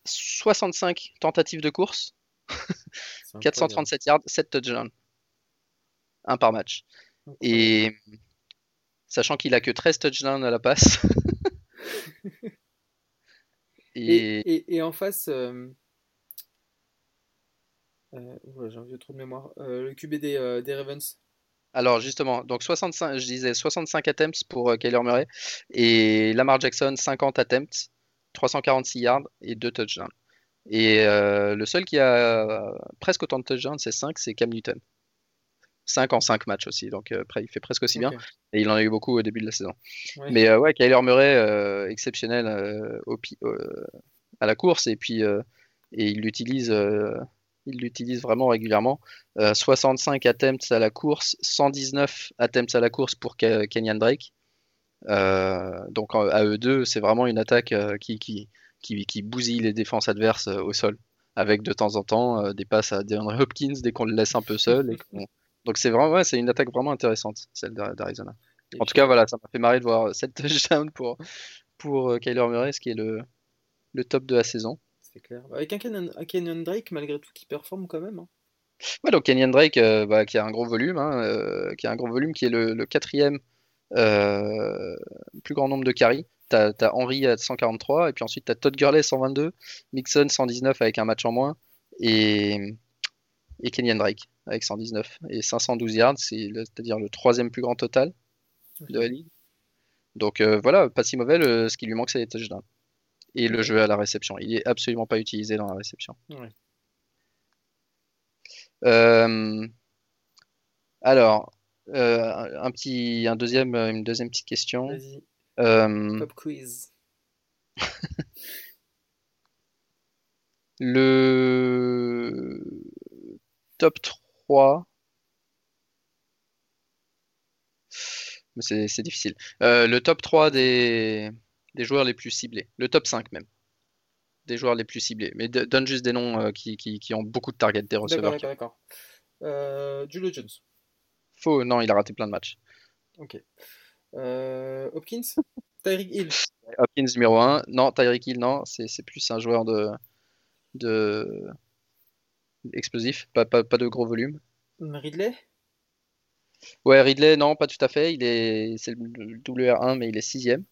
65 tentatives de course. 437 yards, 7 touchdowns. Un par match. Et sachant qu'il a que 13 touchdowns à la passe. Et, Et et, et en face, euh, euh, j'ai un vieux trou de mémoire. Euh, le QB des, des Ravens. alors justement, donc 65, je disais 65 attempts pour Kyler Murray et Lamar Jackson 50 attempts, 346 yards et 2 touchdowns. Et euh, le seul qui a euh, presque autant de touchdowns, c'est 5, c'est Cam Newton. 5 en 5 matchs aussi, donc euh, après, il fait presque aussi bien. Et il en a eu beaucoup au début de la saison. Mais euh, ouais, Kyler Murray, euh, exceptionnel au à la course, et puis et il l'utilise il l'utilise vraiment régulièrement. Euh, 65 attempts à la course, 119 attempts à la course pour Ke- Kenyan Drake. Donc à eux deux, c'est vraiment une attaque qui, qui, qui, qui bousille les défenses adverses euh, au sol, avec de temps en temps euh, des passes à DeAndre Hopkins dès qu'on le laisse un peu seul. et donc c'est vraiment ouais, c'est une attaque vraiment intéressante, celle d'A- d'Arizona. En tout cas, voilà, ça m'a fait marrer de voir 7 touchdowns pour, pour euh, Kyler Murray, ce qui est le, le top de la saison. C'est clair. Avec un Kenyon, Kenyon Drake, malgré tout, qui performe quand même. hein. Ouais, donc Kenyan Drake, euh, bah, qui a un gros volume, hein, euh, qui a un gros volume, qui est le, le quatrième euh, plus grand nombre de carries. T'as, t'as Henry à 143, et puis ensuite t'as Todd Gurley 122, Mixon 119 avec un match en moins, et, et Kenyan Drake avec 119 et 512 yards, c'est-à-dire le troisième plus grand total de la ligue. Donc euh, voilà, pas si mauvais, le- ce qui lui manque c'est les touchdowns. Et le jeu à la réception. Il est absolument pas utilisé dans la réception. Ouais. Euh, alors, euh, un petit, un deuxième, une deuxième petite question. Euh, pop quiz. le top 3. Mais c'est difficile. Euh, le top 3 des, des joueurs les plus ciblés. Le top 5 même. Des joueurs les plus ciblés. Mais de- donne juste des noms euh, qui, qui- qui ont beaucoup de targets des receveurs. d'accord, d'accord. Euh, Julio Jones. Faux, non, il a raté plein de matchs. Ok. Euh, Hopkins? Tyreek Hill. Hopkins numéro 1. Non, Tyreek Hill, non. C'est plus un joueur de, de explosif. Pas, pas, pas de gros volume. Ridley? Ouais, Ridley, non, pas tout à fait. Il est, c'est le WR1, mais il est sixième.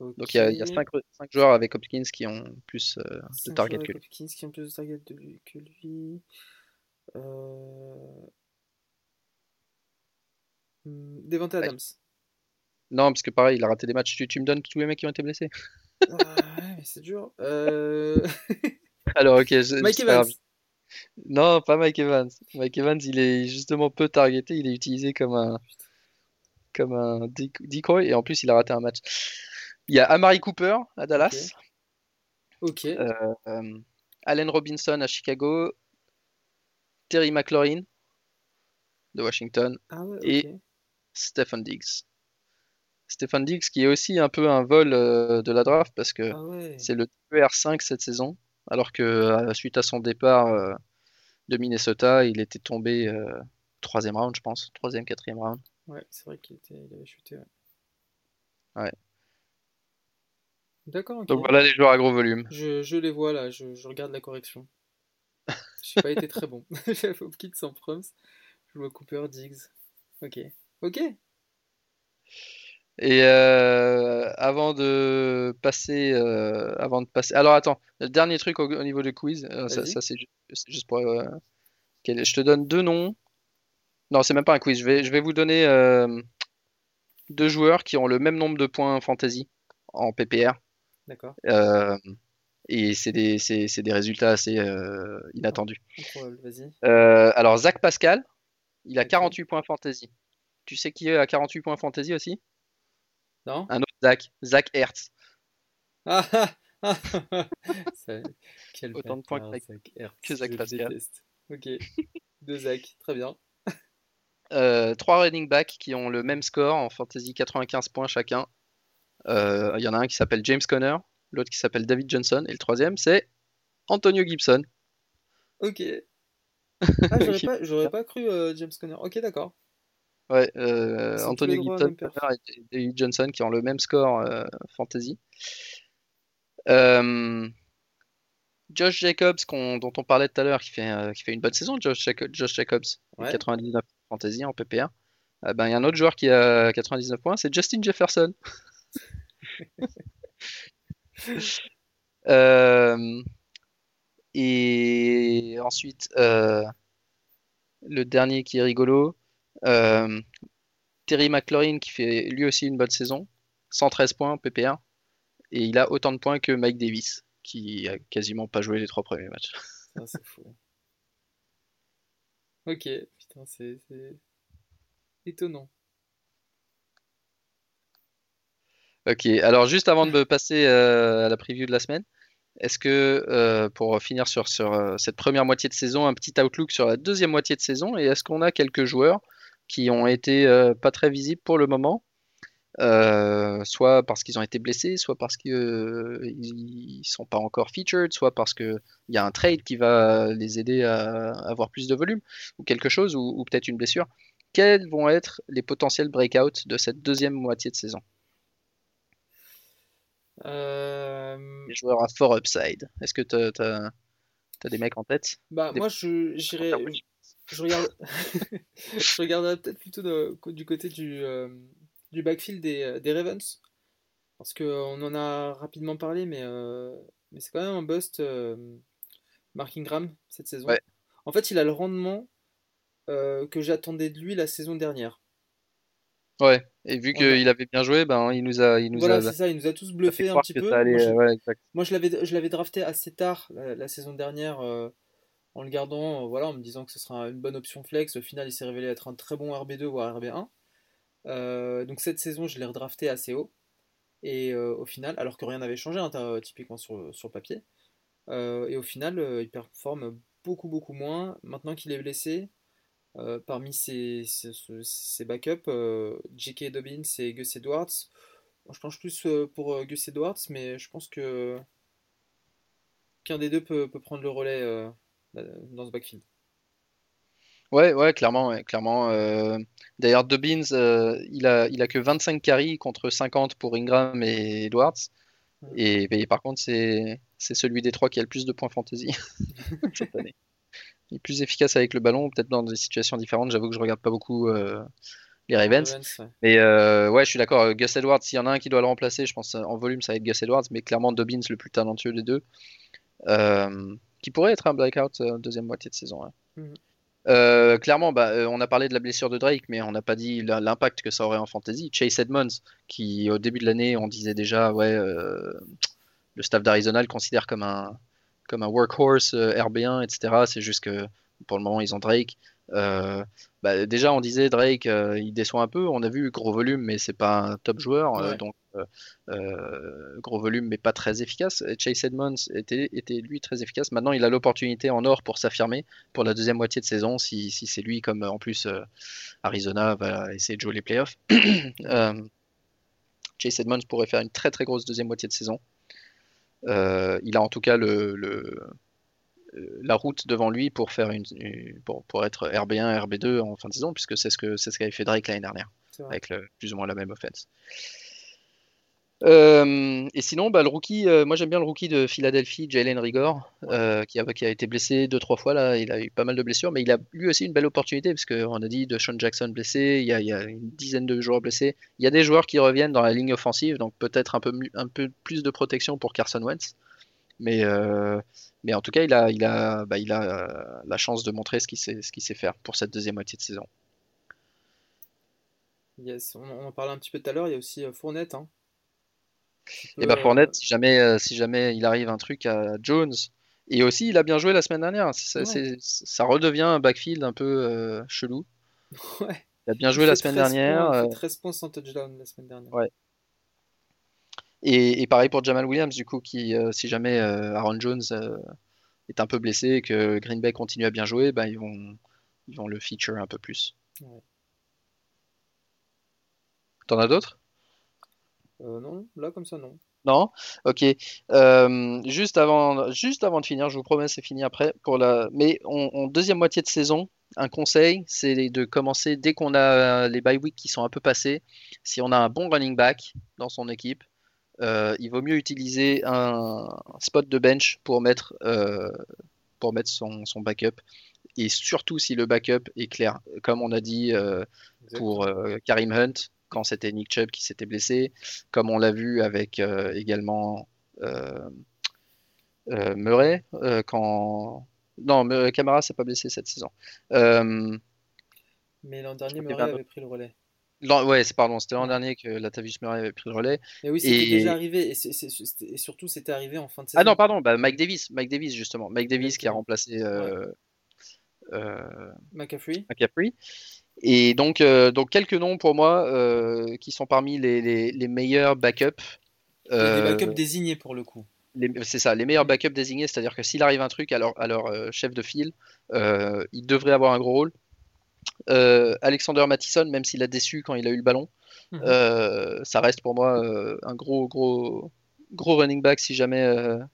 Donc il y a, il y a Ok. cinq, cinq joueurs avec Hopkins qui ont plus euh, de joueurs que lui. Hopkins qui ont plus de lui- que lui. Euh... Devante. Adams. Non, parce que pareil, il a raté des matchs. Tu, tu me donnes tous les mecs qui ont été blessés? Ah, ouais, mais c'est dur. Euh... Alors, ok, je- Mike. Evans. Non, pas Mike Evans. Mike Evans, il est justement peu targeté. Il est utilisé comme un, comme un dec- decoy et en plus, il a raté un match. Il y a Amari Cooper à Dallas. Ok. Euh, euh, Allen Robinson à Chicago, Terry McLaurin de Washington, Ah ouais, et-. Stephen Diggs. Stéphane Diggs qui est aussi un peu un vol euh, de la draft parce que Ah ouais. c'est le R5 cette saison, alors que euh, suite à son départ euh, de Minnesota, il était tombé euh, troisième round, je pense, troisième, quatrième round. Ouais, c'est vrai qu'il était... il avait chuté. ouais. Ouais. D'accord. Donc voilà les joueurs à gros volume. Je, je les vois là, je, je regarde la correction. J'ai pas été très bon. J'avais Hopkins en proms. Je vois Cooper, Diggs. Ok. Ok. Et euh, avant de passer, euh, avant de passer. Alors attends, le dernier truc au, au niveau du quiz, euh, ça, c'est ju- c'est juste pour. je te donne deux noms. Non, c'est même pas un quiz. Je vais, je vais vous donner deux joueurs qui ont le même nombre de points fantasy en PPR. D'accord. Et c'est des, des résultats assez inattendus. Alors, Zach Pascal, il a Ok. 48 points fantasy. Tu sais qui est à 48 points fantasy aussi? Non? Un autre Zach, Zach Hertz. Ah ah ah Quel Autant de points que Zach- Zach Ertz, que Zach je le Pascal. déteste. Ok. Deux Zach, très bien. Euh, trois running backs qui ont le même score en fantasy 95 points chacun. Euh, Il y en a un qui s'appelle James Conner, l'autre qui s'appelle David Johnson, et le troisième c'est Antonio Gibson. Ok. Ah, j'aurais Qui- pas, j'aurais pas cru euh, James Conner. Ok, d'accord. Ouais, euh, droits à Gibson et David Johnson qui ont le même score euh, fantasy. Euh, Josh Jacobs, dont on parlait tout à l'heure, qui fait, euh, qui fait une bonne saison, Josh, Jac- Josh Jacobs, Ouais. 99 fantasy en PPR. Euh, ben, il y a un autre joueur qui a 99 points, c'est Justin Jefferson. Euh, et ensuite, le dernier qui est rigolo, Terry McLaurin qui fait lui aussi une bonne saison, 113 points PPR, et il a autant de points que Mike Davis, qui a quasiment pas joué les trois premiers matchs. Ça, c'est fou. Ok, putain, c'est étonnant. Ok, alors juste avant de me passer euh, à la preview de la semaine, est-ce que euh, pour finir sur, sur euh, cette première moitié de saison, un petit outlook sur la deuxième moitié de saison, et est-ce qu'on a quelques joueurs qui ont été euh, pas très visibles pour le moment, euh, soit parce qu'ils ont été blessés, soit parce qu'ils ne sont pas encore featured, soit parce qu'il y a un trade qui va les aider à avoir plus de volume, ou quelque chose, ou, ou peut-être une blessure. Quels vont être les potentiels breakouts de cette deuxième moitié de saison? Euh, Les joueurs à fort upside. Est-ce que t'as- t'as des mecs en tête? bah, Des- moi, je j'irais, je regarde, je regarderais peut-être plutôt de- du côté du, euh, du backfield des, euh, des Ravens. Parce qu'on en a rapidement parlé, mais, euh, mais c'est quand même un bust, euh, Mark Ingram, cette saison. Ouais. En fait, il a le rendement euh, que j'attendais de lui la saison dernière. Ouais. Et vu qu'il avait bien joué, ben il nous a, il nous Voilà, a, c'est ça, il nous a tous bluffé un petit peu. allait. Moi, je, euh, ouais, je l'avais, je l'avais drafté assez tard la, la saison dernière euh, en le gardant, euh, voilà, en me disant que ce sera une bonne option flex. Au final, il s'est révélé être un très bon RB2 ou RB1. Euh, donc cette saison, je l'ai redrafté assez haut. Et euh, au final, alors que rien n'avait changé, hein, typiquement sur, papier. Et au final, il performe beaucoup, beaucoup moins. Maintenant qu'il est blessé, parmi ses, backups, J.K. Dobbins et Gus Edwards, je penche plus pour Gus Edwards, mais je pense que qu'un des deux peut, prendre le relais dans ce backfield. Ouais, ouais, clairement, ouais, clairement. euh, D'ailleurs, Dobbins, euh, il a, il a que 25 carries contre 50 pour Ingram et Edwards. Et, et par contre, c'est, c'est celui des trois qui a le plus de points fantasy cette année. Il est plus efficace avec le ballon, peut-être dans des situations différentes. J'avoue que je regarde pas beaucoup euh, les Ravens. Mais euh, ouais, je suis d'accord. euh, Gus Edwards, s'il y en a un qui doit le remplacer, je pense euh, en volume, ça va être Gus Edwards, mais clairement Dobbins le plus talentueux des deux, euh, qui pourrait être un breakout euh, deuxième moitié de saison. ouais. Mhm. Euh, clairement, bah, euh, on a parlé de la blessure de Drake, mais on n'a pas dit l'impact que ça aurait en fantasy. Chase Edmonds, qui au début de l'année, on disait déjà, ouais, euh, le staff d'Arizona le considère comme un, comme un workhorse euh, RB1, etc. C'est juste que pour le moment, ils ont Drake. Euh, bah, déjà, on disait Drake, euh, il déçoit un peu. On a vu gros volume, mais c'est pas un top joueur, euh, Ouais. donc euh, gros volume, mais pas très efficace. Chase Edmonds était, était lui très efficace. Maintenant, il a l'opportunité en or pour s'affirmer pour la deuxième moitié de saison, si, si c'est lui, comme en plus Arizona va essayer de jouer les playoffs. Chase Edmonds pourrait faire une très très grosse deuxième moitié de saison. Il a en tout cas le, la route devant lui pour faire une, pour, pour, être RB1, RB2 en fin de saison, puisque c'est ce que c'est ce qu'avait fait Drake l'année dernière, avec le, plus ou moins la même offense. Euh, et sinon, bah, le rookie, euh, moi j'aime bien le rookie de Philadelphie, Jalen Rigor, euh, qui, a, qui, a, été blessé deux trois fois là. Il a eu pas mal de blessures, mais il a lui aussi une belle opportunité parce qu'on a dit de Sean Jackson blessé, il y, a, il y, a, une dizaine de joueurs blessés. Il y a des joueurs qui reviennent dans la ligne offensive, donc peut-être un peu, un peu plus de protection pour Carson Wentz. Mais, mais en tout cas, il a, il a, bah, il a la chance de montrer ce qu'il sait, ce qu'il sait faire pour cette deuxième moitié de saison. Yes, on, on en parlait un petit peu tout à l'heure. Il y a aussi Fournette. Hein et bah Fournette, si jamais, euh, si jamais il arrive un truc à Jones, et aussi il a bien joué la semaine dernière, ça, ça redevient un backfield un peu euh, chelou. Ouais. Il a bien joué la semaine dernière. Points, 13 points sans touchdown la semaine dernière. Ouais. Et, et, pareil pour Jamal Williams, du coup, qui, euh, si jamais Aaron Jones est un peu blessé et que Green Bay continue à bien jouer, bah, ils, vont, ils vont le feature un peu plus. Ouais. T'en as d'autres? Euh, non, là comme ça non. Non, ok. Euh, juste avant, juste avant de finir, je vous promets, c'est fini après. Pour la, mais en, deuxième moitié de saison, un conseil, c'est de commencer dès qu'on a les bye week qui sont un peu passés. Si on a un bon running back dans son équipe, euh, il vaut mieux utiliser un spot de bench pour mettre, pour mettre son, son, backup. Et surtout si le backup est clair, comme on a dit pour Karim Hunt, quand c'était Nick Chubb qui s'était blessé, comme on l'a vu avec euh, également euh, euh, Murray, quand... Non, Camara s'est pas blessé cette saison. Mais l'an dernier, Murray avait pris le relais. Ouais, c'est pardon, c'était l'an dernier que Latavius Murray avait pris le relais. Et oui, c'était déjà arrivé, et, surtout c'était arrivé en fin de saison. Ah non, pardon, bah, Mike Davis, Mike Davis justement, Mike Davis qui a remplacé euh, McCaffrey. McCaffrey. Et donc, euh, donc quelques noms pour moi euh, qui sont parmi les, les, les meilleurs backups. Euh, des backups désignés pour le coup. C'est ça, les meilleurs backups désignés, c'est-à-dire que s'il arrive un truc à leur, à leur chef de file, il devrait avoir un gros rôle. Alexander Mattison, même s'il a déçu quand il a eu le ballon, mhm. ça reste pour moi un gros, gros, gros running back si jamais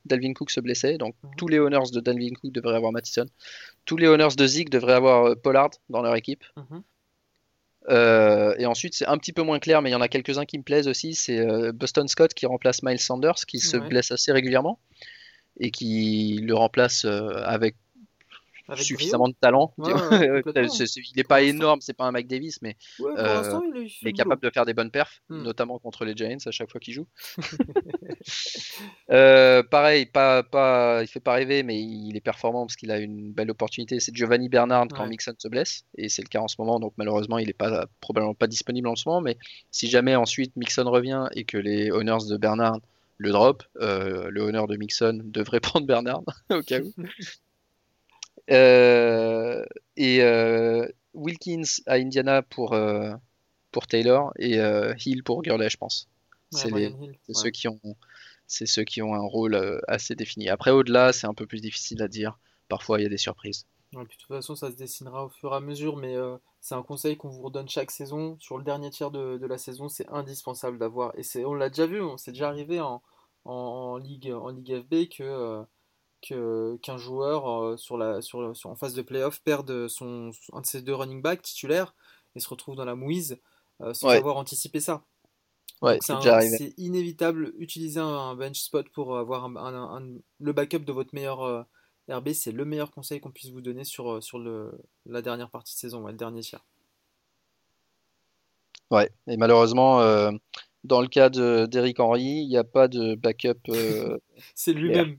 Dalvin Cook se blessait. Donc mhm. tous les honneurs de Dalvin Cook devraient avoir Mattison. Tous les honneurs de Zeke devraient avoir Pollard dans leur équipe. Mhm. Euh, et ensuite, c'est un petit peu moins clair, mais il y en a quelques-uns qui me plaisent aussi. C'est euh, Boston Scott qui remplace Miles Sanders, qui se blesse assez régulièrement et qui le remplace euh, avec suffisamment de talent. il n'est pas énorme, c'est pas un Mike Davis, mais euh, il, est, capable de faire des bonnes perfs, hmm. notamment contre les Giants à chaque fois qu'il joue. euh, pareil, pas, pas, il fait pas rêver, mais il est performant parce qu'il a une belle opportunité. C'est Giovanni Bernard quand Mixon se blesse, et c'est le cas en ce moment, donc malheureusement il n'est pas probablement pas disponible en ce moment. Mais si jamais ensuite Mixon revient et que les Honors de Bernard le drop, euh, le honneur de Mixon devrait prendre Bernard au cas où. Euh, et euh, Wilkins à Indiana pour, euh, pour Taylor et Hill pour Gurley, je pense. c'est ceux qui ont c'est ceux qui ont un rôle assez défini. Après, au-delà, c'est un peu plus difficile à dire. Parfois, il y a des surprises. de toute façon, ça se dessinera au fur et à mesure, mais c'est un conseil qu'on vous redonne chaque saison. Sur le dernier tiers de, de la saison, c'est indispensable d'avoir. Et on l'a déjà vu, on s'est déjà arrivé en, en, Ligue, en Ligue FB que qu'un joueur euh, sur la, sur, en phase de playoff perde son, un de ses deux running backs titulaires et se retrouve dans la mouise euh, sans avoir anticipé ça. Ouais, c'est inévitable. Utiliser un bench spot pour avoir un, le backup de votre meilleur euh, RB, c'est le meilleur conseil qu'on puisse vous donner sur, sur le, la dernière partie de saison, le dernier tiers. Ouais, et malheureusement, dans le cas d'Eric Henry, il n'y a pas de backup. c'est lui-même.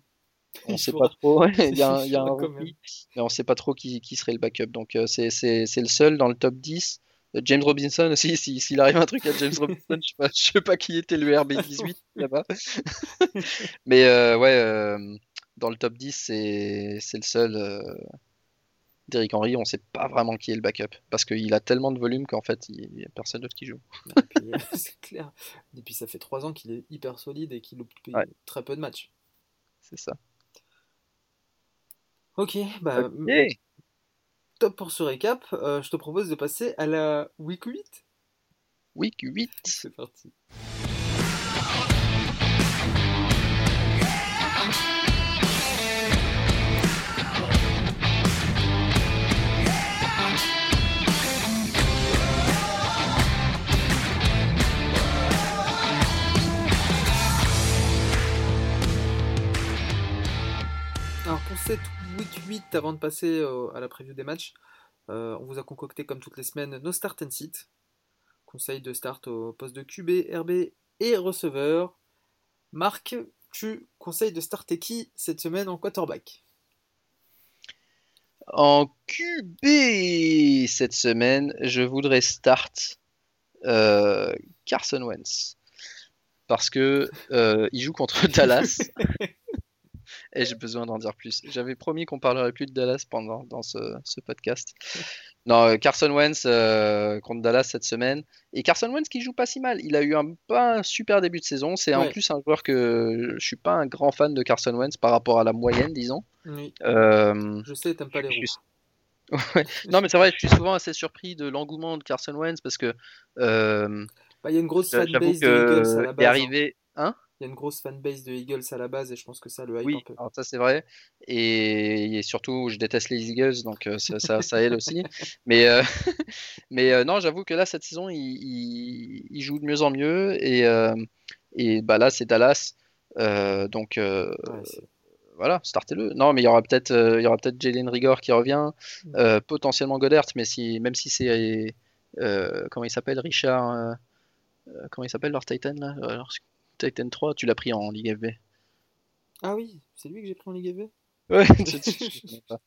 On sait pas trop. il y a, un, il y a un rookie, mais on sait pas trop qui, qui serait le backup. Donc euh, c'est le seul dans le top 10. Euh, James Robinson aussi, s'il si, arrive un truc à James Robinson, je sais pas, je sais pas qui était le RB18 là-bas. mais euh, ouais, dans le top 10, c'est le seul. Derrick Henry, on sait pas vraiment qui est le backup parce qu'il a tellement de volume qu'en fait il n'y a personne d'autre qui joue. c'est clair. Et puis ça fait 3 ans qu'il est hyper solide et qu'il loupe très peu de matchs. C'est ça. Ok, bah. Top pour ce récap. Euh, je te propose de passer à la week 8. Week 8. C'est parti. Alors pour cette week 8, avant de passer euh, à la preview des matchs, euh, on vous a concocté comme toutes les semaines nos start and sit. Conseil de start au poste de QB, RB et receveur. Marc, tu conseilles de starter qui cette semaine en quarterback? En QB cette semaine, je voudrais start euh, Carson Wentz. Parce que euh, il joue contre Dallas. Et j'ai besoin d'en dire plus. J'avais promis qu'on parlerait plus de Dallas pendant dans ce, ce podcast. Non, euh, Carson Wentz euh, contre Dallas cette semaine. Et Carson Wentz qui joue pas si mal. Il a eu un pas un super début de saison. C'est en plus un joueur que je suis pas un grand fan de Carson Wentz par rapport à la moyenne, disons. Oui, Euh, je sais, t'aimes pas les roues. Ouais. Non, mais c'est vrai, je suis souvent assez surpris de l'engouement de Carson Wentz parce que euh, Bah, Il y a une grosse fanbase de Eagles à la que il est base. hein. arrivé. Hein? Il y a une grosse fanbase de Eagles à la base et je pense que ça le hype Oui, un peu. alors ça c'est vrai. Et, et surtout, je déteste les Eagles, donc euh, ça, ça, ça aide aussi. Mais, euh, mais euh, non, j'avoue que là, cette saison, il, il- il joue de mieux en mieux. Et, et bah, là, c'est Dallas. Donc Ouais, voilà, startez-le. Non, mais il y aura peut-être il y aura peut-être Jalen Rigor qui revient. Mm. Potentiellement Goddard, mais si, même si c'est. comment il s'appelle Richard. comment il s'appelle leur Titan là Titan 3, tu l'as pris en Ligue FB. Ah oui, c'est lui que j'ai pris en Ligue FB Ouais, je- je- je connais pas.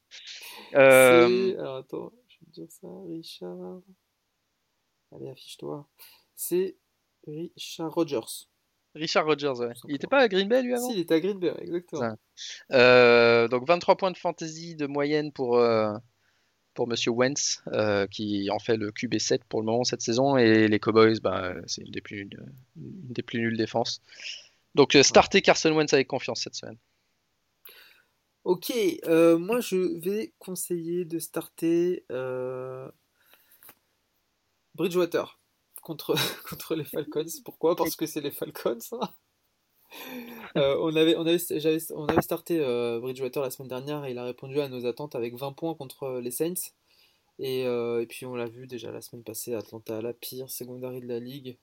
Euh, C'est. Alors attends, je vais te dire ça. Richard. Allez, affiche-toi. C'est Richard Rogers. Richard Rogers, ouais. Il était simplement. pas à Green Bay lui avant? Si, il était à Green Bay, ouais, exactement. Euh, donc 23 points de fantasy de moyenne pour, euh, pour Monsieur Wentz, euh, qui en fait le QB7 pour le moment cette saison, et les Cowboys, bah, c'est une des plus, une des plus nulles défenses. Donc euh, startez Carson Wentz avec confiance cette semaine. Ok, euh, moi je vais conseiller de starter Bridgewater contre, contre les Falcons. Pourquoi? Parce que c'est les Falcons. hein. Euh, on avait, on avait, on avait starté euh, Bridgewater la semaine dernière et il a répondu à nos attentes avec 20 points contre les Saints. Et, euh, et puis on l'a vu déjà la semaine passée, Atlanta, la pire secondary de la ligue,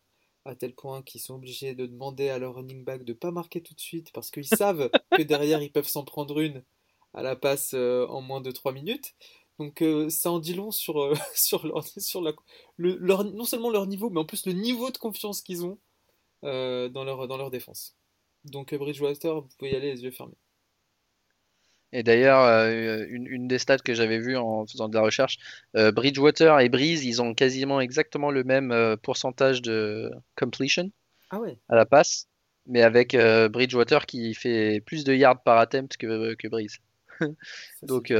à tel point qu'ils sont obligés de demander à leur running back de pas marquer tout de suite parce qu'ils savent que derrière ils peuvent s'en prendre une à la passe euh, en moins de 3 minutes. Donc euh, ça en dit long sur, euh, sur, leur, sur la, le- leur, non seulement leur niveau, mais en plus le niveau de confiance qu'ils ont euh, dans, leur, dans leur défense. Donc euh, Bridgewater, vous pouvez y aller les yeux fermés. Et d'ailleurs, euh, une, une des stats que j'avais vues en faisant de la recherche, euh, Bridgewater et Breeze, ils ont quasiment exactement le même euh, pourcentage de completion Ah ouais, à la passe, mais avec Bridgewater qui fait plus de yards par attempt que, que Breeze. Donc,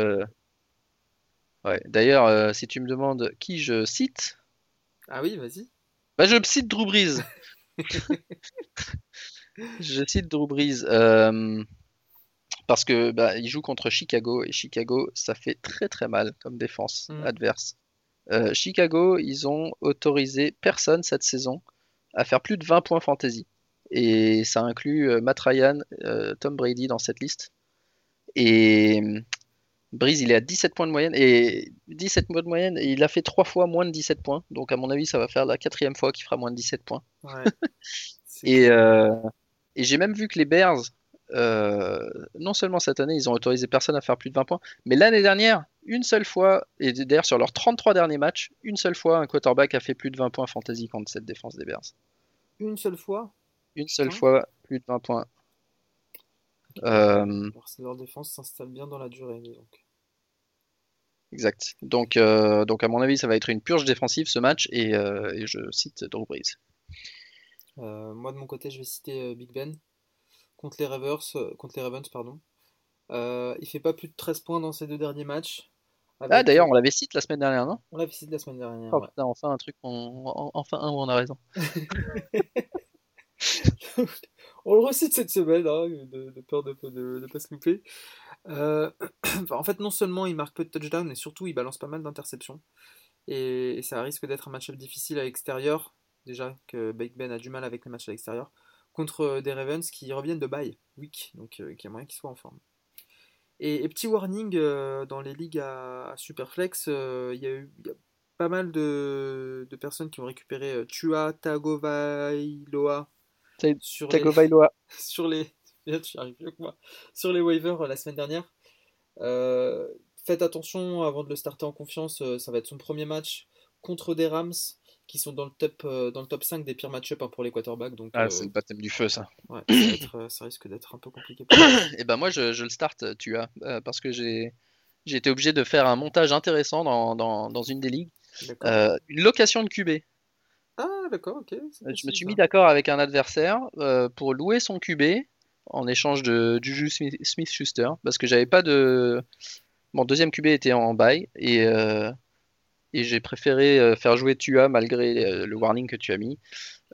ouais. D'ailleurs, si tu me demandes qui je cite, Ah oui, vas-y. bah, je cite Drew Brees. je cite Drew Brees euh, parce que bah, il joue contre Chicago et Chicago, ça fait très très mal comme défense Mm. adverse. Euh, Chicago, ils ont autorisé personne cette saison à faire plus de 20 points fantasy. Et ça inclut euh, Matt Ryan, Tom Brady dans cette liste. Et hum, Breeze, il est à 17 points de moyenne. Et 17 points de moyenne, et il a fait trois fois moins de 17 points. Donc à mon avis, ça va faire la quatrième fois qu'il fera moins de 17 points. Ouais. Et, euh, et j'ai même vu que les Bears, euh, non seulement cette année, ils ont autorisé personne à faire plus de 20 points, mais l'année dernière, une seule fois, et d'ailleurs sur leurs 33 derniers matchs, une seule fois, un quarterback a fait plus de 20 points fantasy contre cette défense des Bears. Une seule fois? Une seule Putain. fois, plus de 20 points. Euh, leur défense s'installe bien dans la durée, disons. exact. Donc, euh, donc à mon avis, ça va être une purge défensive ce match, et, et je cite Drew Brees. Euh, moi de mon côté, je vais citer euh, Big Ben contre les Ravens, euh, contre les Ravens, pardon. Il fait pas plus de 13 points dans ses deux derniers matchs. Ah d'ailleurs, on l'avait cité la semaine dernière, non? On l'avait cité la semaine dernière. Oh, ouais. putain, enfin un truc, on- enfin un où on a raison. On le recite cette semaine, hein, de, de peur de ne pas se louper. Euh, enfin, en fait, non seulement il marque peu de touchdowns, mais surtout il balance pas mal d'interceptions. Et, et ça risque d'être un match-up difficile à l'extérieur. Déjà que Big Ben a du mal avec les matchs à l'extérieur. contre des Ravens qui reviennent de bye week, donc qui a moyen qu'ils soient en forme. Et, petit warning, dans les ligues à, Superflex, il y a eu pas mal de, personnes qui ont récupéré Tua Tagovailoa sur Tagovailoa. sur les sur les waivers la semaine dernière. faites attention avant de le starter en confiance, ça va être son premier match contre des Rams qui sont dans le top, euh, dans le top 5 des pires match-up hein, pour les quarterbacks. Donc, ah, c'est le baptême du feu, ça. Ouais, ça, euh, risque d'être un peu compliqué. Et eh ben moi, je, je, le start, tu as, euh, parce que j'ai été obligé de faire un montage intéressant dans, dans, dans une des ligues. une location de QB. Ah, d'accord, ok. Je me suis mis d'accord avec un adversaire pour louer son QB en échange de Juju Smith-Schuster, parce que j'avais pas de. Mon deuxième QB était en bail, et et j'ai préféré euh, faire jouer Tua malgré euh, le warning que tu as mis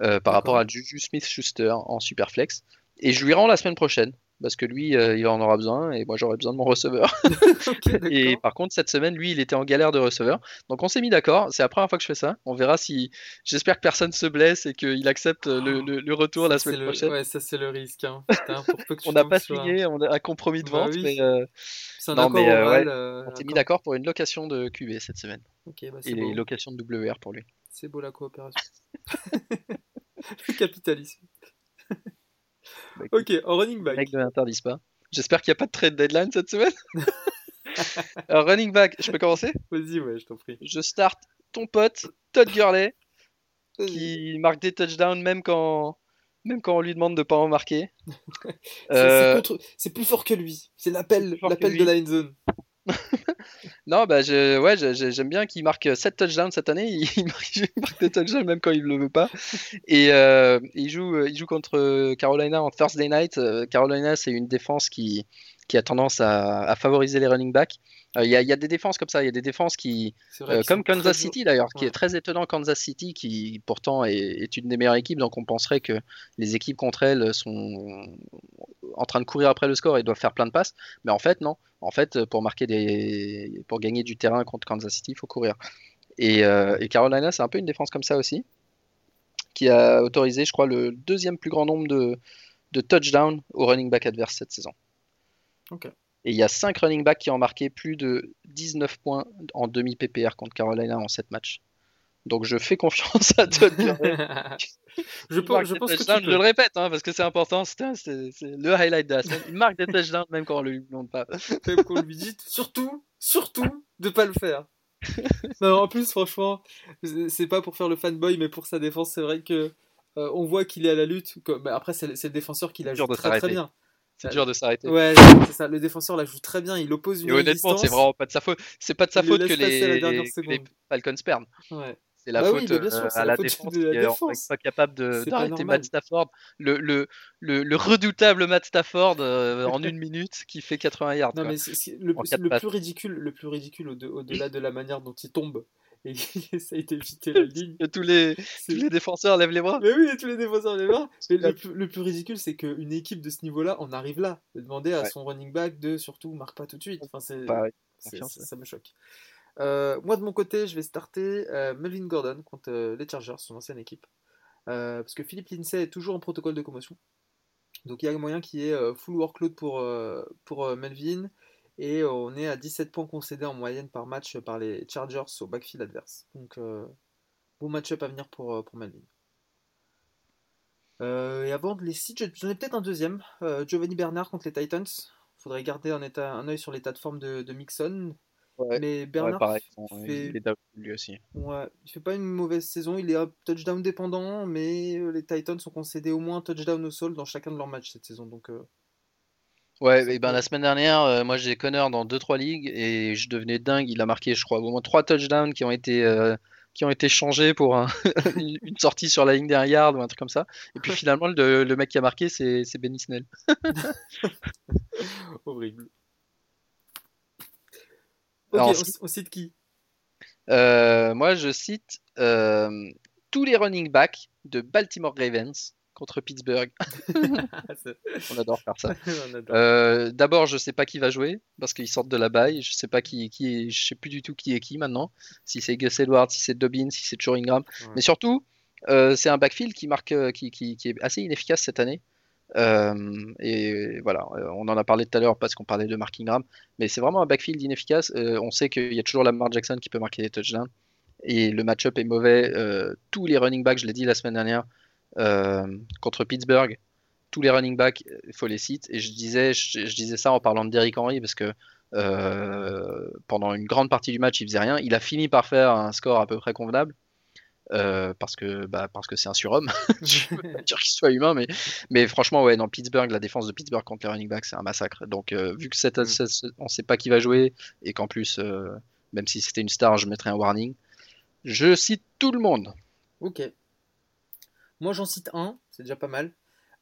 euh, par rapport à Juju Smith-Schuster en Superflex. Et je lui rends la semaine prochaine parce que lui, il en aura besoin et moi j'aurai besoin de mon receveur. et par contre, cette semaine, lui, il était en galère de receveur. Donc on s'est mis d'accord. C'est la première fois que je fais ça. On verra si. J'espère que personne se blesse et qu'il accepte le, retour la semaine prochaine. Ouais, ça c'est le risque. Hein. on n'a pas signé, on a un compromis de bah vente, mais. C'est un accord on s'est mis d'accord pour une location de QB cette semaine. Bah, et les locations de WR pour lui. C'est beau la coopération. le capitalisme. Ok, en running back. Mec ne l'interdisent pas. J'espère qu'il n'y a pas de trade deadline cette semaine. Alors, running back, je peux commencer? Vas-y, ouais, je t'en prie. Je start ton pote, Todd Gurley, qui marque des touchdowns même quand, même quand on lui demande de pas en marquer. Euh, c'est plus fort que lui. C'est l'appel de la end zone. non, bah, je, ouais, j'aime bien qu'il marque 7 touchdowns cette année. Il marque, des touchdowns même quand il ne le veut pas. Et euh, il, joue, il joue contre Carolina en Thursday night. Euh, Carolina, c'est une défense qui, qui a tendance à, favoriser les running backs. Euh, il y, a des défenses comme ça, il y a des défenses qui, euh, comme Kansas City d'ailleurs, qui est très étonnant, Kansas City, qui pourtant est, une des meilleures équipes, donc on penserait que les équipes contre elles sont en train de courir après le score et doivent faire plein de passes, mais en fait non. En fait, pour marquer des, pour gagner du terrain contre Kansas City, il faut courir. Et, euh, et Carolina, c'est un peu une défense comme ça aussi, qui a autorisé, je crois, le deuxième plus grand nombre de, de touchdowns au running back adverse cette saison. Et il y a 5 running backs qui ont marqué plus de 19 points en demi PPR contre Carolina en 7 matchs. Donc je fais confiance à Todd je, pense, je pense que je le répète hein, parce que c'est important, c'est le highlight de la semaine. Il marque des touchdowns même quand on ne lui demande pas. Même qu'on lui dit surtout, surtout de pas le faire. non, en plus, franchement, c'est pas pour faire le fanboy, mais pour sa défense, c'est vrai que euh, on voit qu'il est à la lutte. Bah, après, c'est le défenseur qui la joue très très bien. C'est dur de s'arrêter. Ouais, c'est ça. Le défenseur la joue très bien. Il oppose une Et honnêtement, c'est vraiment pas de sa faute. C'est pas de sa faute que les, les, Falcons perdent. Ouais. C'est la bah faute euh, à la, défense, qui n'est pas capable d'arrêter Matt Stafford, le, le, le, redoutable Matt Stafford euh, en une minute qui fait 80 yards. Non, mais le, plus ridicule, le plus ridicule au-delà de la manière dont il tombe, et ça a été évité la ligne. tous les, tous les défenseurs lèvent les bras. Mais oui, tous les défenseurs lèvent les bras. le, plus, ridicule, c'est qu'une équipe de ce niveau-là on arrive là. De demander à son running back de surtout marque pas tout de suite. Enfin, c'est, ça me choque. Euh, moi, de mon côté, je vais starter euh, Melvin Gordon contre euh, les Chargers, son ancienne équipe. parce que Philippe Lindsay est toujours en protocole de commotion. Donc il y a moyen qu'il y ait full workload pour, pour Melvin. Et on est à 17 points concédés en moyenne par match par les Chargers au backfield adverse. Donc, euh, bon match-up à venir pour, euh, pour Melvin. Euh, et avant de les citer, j'en ai peut-être un deuxième. Giovanni Bernard contre les Titans. Faudrait garder un, état, un œil sur l'état de forme de, Mixon. mais Bernard fait... il lui aussi. Ouais, il fait pas une mauvaise saison. Il est touchdown dépendant, mais les Titans ont concédé au moins un touchdown au sol dans chacun de leurs matchs cette saison. Donc Ouais, et ben la semaine dernière, euh, moi j'ai Connor dans 2-3 ligues et je devenais dingue. Il a marqué, je crois, au moins 3 touchdowns qui ont été, euh, qui ont été changés pour une sortie sur la ligne d'un yard ou un truc comme ça. Et puis finalement, le, le mec qui a marqué, c'est Benny Snell. Horrible. Ok, on, cite qui? Euh, Moi je cite tous les running backs de Baltimore Ravens contre Pittsburgh. on adore faire ça. Euh, d'abord, je sais pas qui va jouer parce qu'ils sortent de la baille. Je sais pas qui, qui je sais plus du tout qui est qui maintenant. Si c'est Gus Edwards, si c'est Dobbins, si c'est Churingham. Mais surtout, c'est un backfield qui marque, qui, qui, qui, est assez inefficace cette année. et voilà, on en a parlé tout à l'heure parce qu'on parlait de Mark Ingram, mais c'est vraiment un backfield inefficace. on sait qu'il y a toujours Lamar Jackson qui peut marquer des touchdowns et le match-up est mauvais. tous les running backs, je l'ai dit la semaine dernière, contre Pittsburgh, tous les running backs, il faut les citer. Et je disais, je, disais ça en parlant de Derrick Henry parce que euh, pendant une grande partie du match, il faisait rien. Il a fini par faire un score à peu près convenable. Euh, parce que bah, parce que c'est un surhomme. je veux pas dire qu'il soit humain, mais mais franchement ouais dans Pittsburgh la défense de Pittsburgh contre les running backs c'est un massacre. Donc euh, vu que cette, mm. on sait pas qui va jouer et qu'en plus même si c'était une star je mettrais un warning. Je cite tout le monde. Ok. Moi j'en cite un, c'est déjà pas mal.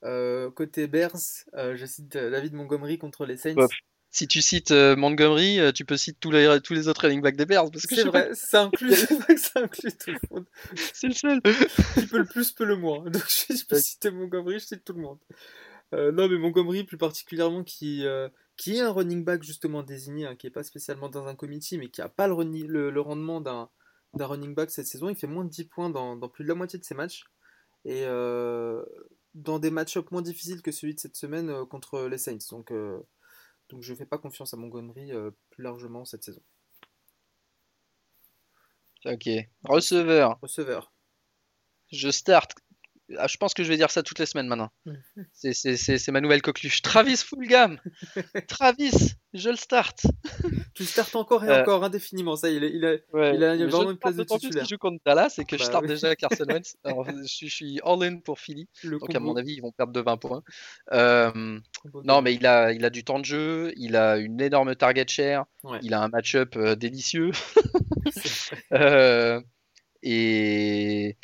Euh, côté Bears, euh, je cite euh, David Montgomery contre les Saints. Si tu cites Montgomery, tu peux citer tous les, tous les autres running backs des Bears. C'est vrai, ça inclut, ça inclut tout le monde. C'est le seul. Qui peut le plus, peut le moins. Donc je, peux citer Montgomery, je cite tout le monde. non, mais Montgomery plus particulièrement qui, qui est un running back justement désigné, hein, qui n'est pas spécialement dans un committee, mais qui n'a pas le, le, rendement d'un running back cette saison. Il fait moins de 10 points dans, dans plus de la moitié de ses matchs. Et dans des match-ups moins difficiles que celui de cette semaine euh, contre les Saints. Donc, euh, donc je ne fais pas confiance à Montgomery euh, plus largement cette saison. Ok. Receveur. Receveur. Je start je pense que je vais dire ça toutes les semaines maintenant. C'est ma nouvelle coqueluche. Travis Fulgham Travis, je le start Tu startes encore et euh, encore indéfiniment. Ça, il, il, a, il a vraiment une place de titulaire. Je joue contre Dallas et que je bah starte déjà Carson Wentz. je, suis all-in pour Philly. donc, à mon avis, ils vont perdre de 20 points. Euh, non, mais il a, il a du temps de jeu. Il a une énorme target share. Il a un match-up euh, délicieux. et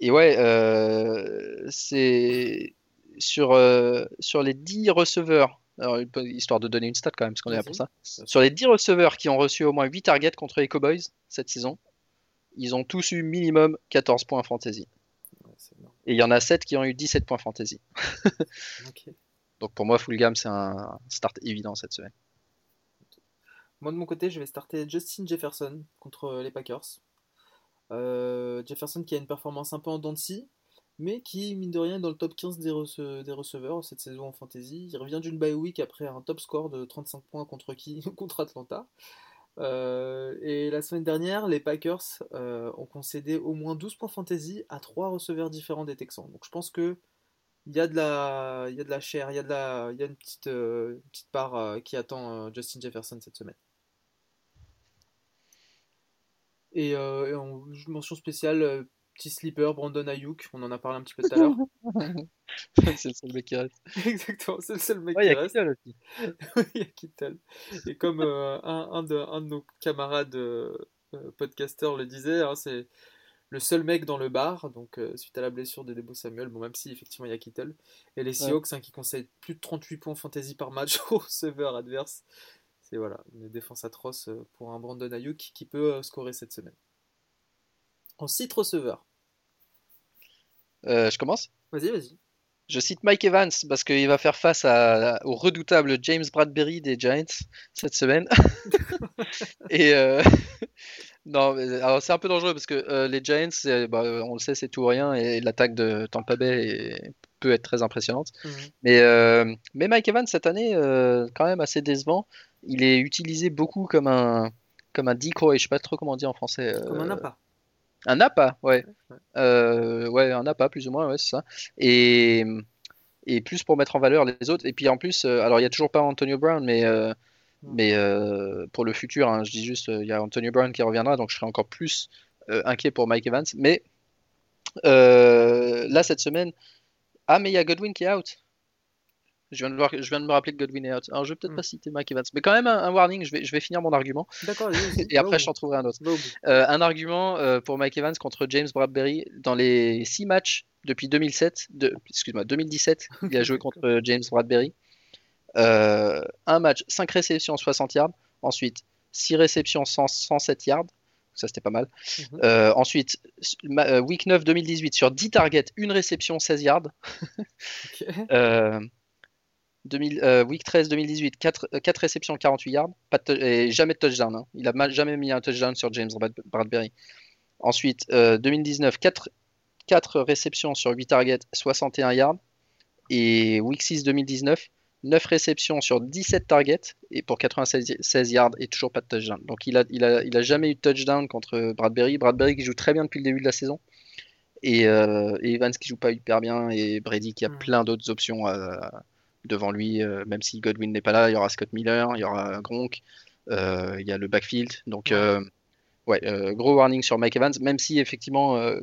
et ouais, euh, c'est sur, euh, sur les 10 receveurs, alors, histoire de donner une stat quand même, parce qu'on est là pour ça. Sur les 10 receveurs qui ont reçu au moins 8 targets contre les Cowboys cette saison, ils ont tous eu minimum 14 points fantasy. Et il y en a 7 qui ont eu 17 points fantasy. Donc pour moi, full gamme, c'est un start évident cette semaine. Moi de mon côté, je vais starter Justin Jefferson contre les Packers. Euh, Jefferson qui a une performance un peu en dents mais qui, mine de rien, est dans le top 15 des, receveurs cette saison en fantasy. Il revient d'une bye week après un top score de 35 points contre qui? Contre Atlanta. Euh, et la semaine dernière, les Packers euh, ont concédé au moins 12 points fantasy à trois receveurs différents des Texans. Donc je pense que il y a de la, chair, il y a une petite part qui attend Justin Jefferson cette semaine. Et, euh, en mention spéciale, euh, petit sleeper, Brandon Ayuk, on en a parlé un petit peu tout à l'heure. c'est le seul mec qui reste. Exactement, c'est le seul mec qui reste. Aussi. il y a Kittel. Et comme euh, un, un, de, un, de, nos camarades euh, podcasteurs le disait, hein, c'est le seul mec dans le bar, donc suite à la blessure de Debo Samuel, bon, même si effectivement il y a Kittel. Et les Seahawks hein, qui conseillent plus de 38 points fantasy par match au receveur adverse c'est voilà, une défense atroce euh, pour un Brandon Ayuk qui peut euh, scorer cette semaine. En site receveur. Euh, je commence? Vas-y, vas-y. Je cite Mike Evans parce qu'il va faire face au redoutable James Bradbury des Giants cette semaine. et non, c'est un peu dangereux parce que les Giants, bah, on le sait, c'est tout ou rien et l'attaque de Tampa Bay peut être très impressionnante. Mhm. Mais, mais Mike Evans cette année, quand même assez décevant il est utilisé beaucoup comme un, comme un decoy, je sais pas trop comment dire en français. Comme un appât. Un appât, ouais. Euh, ouais, un appât plus ou moins, ouais, c'est ça. Et, et plus pour mettre en valeur les autres. Et puis en plus, euh, alors il y a toujours pas Antonio Brown, mais, euh, mais pour le futur, hein, je dis juste, il y a Antonio Brown qui reviendra, donc je serai encore plus inquiet pour Mike Evans. Mais là, cette semaine, ah, mais il y a Godwin qui est out. Je viens, de voir, je viens de me rappeler que Godwin est out. Alors, je vais peut-être hmm. pas citer Mike Evans, mais quand même un, warning. Je vais, je vais finir mon argument. D'accord. et après, je t'en trouverai un autre. Euh, un argument euh, pour Mike Evans contre James Bradbury dans les 6 matchs depuis 2007, de, excuse-moi, 2017, il a joué contre James Bradbury. Euh, un match, 5 réceptions, 60 yards. Ensuite, 6 réceptions, 107 yards. Ça, c'était pas mal. Mhm. ensuite, week 9 2018, sur 10 targets, une réception, 16 yards. Euh, week 13 2018, 4, 4, réceptions, 48 yards, pas et jamais de touchdown. Hein. Il a jamais mis un touchdown sur James Bradbury. Ensuite, 2019, euh, 4 réceptions sur 8 targets, 61 yards. Et Week 6 2019, 9 réceptions sur 17 targets et pour 96 yards et toujours pas de touchdown. Donc il a, il a, il a jamais eu de touchdown contre Bradbury. Bradbury qui joue très bien depuis le début de la saison. Et, euh, et Evans qui joue pas hyper bien. Et Brady qui a Mm. plein d'autres options euh, devant lui. euh, même si Godwin n'est pas là, il y aura Scott Miller, il y aura Gronk, il y a le backfield. Donc. Ouais, euh, gros warning sur Mike Evans. Même si effectivement euh,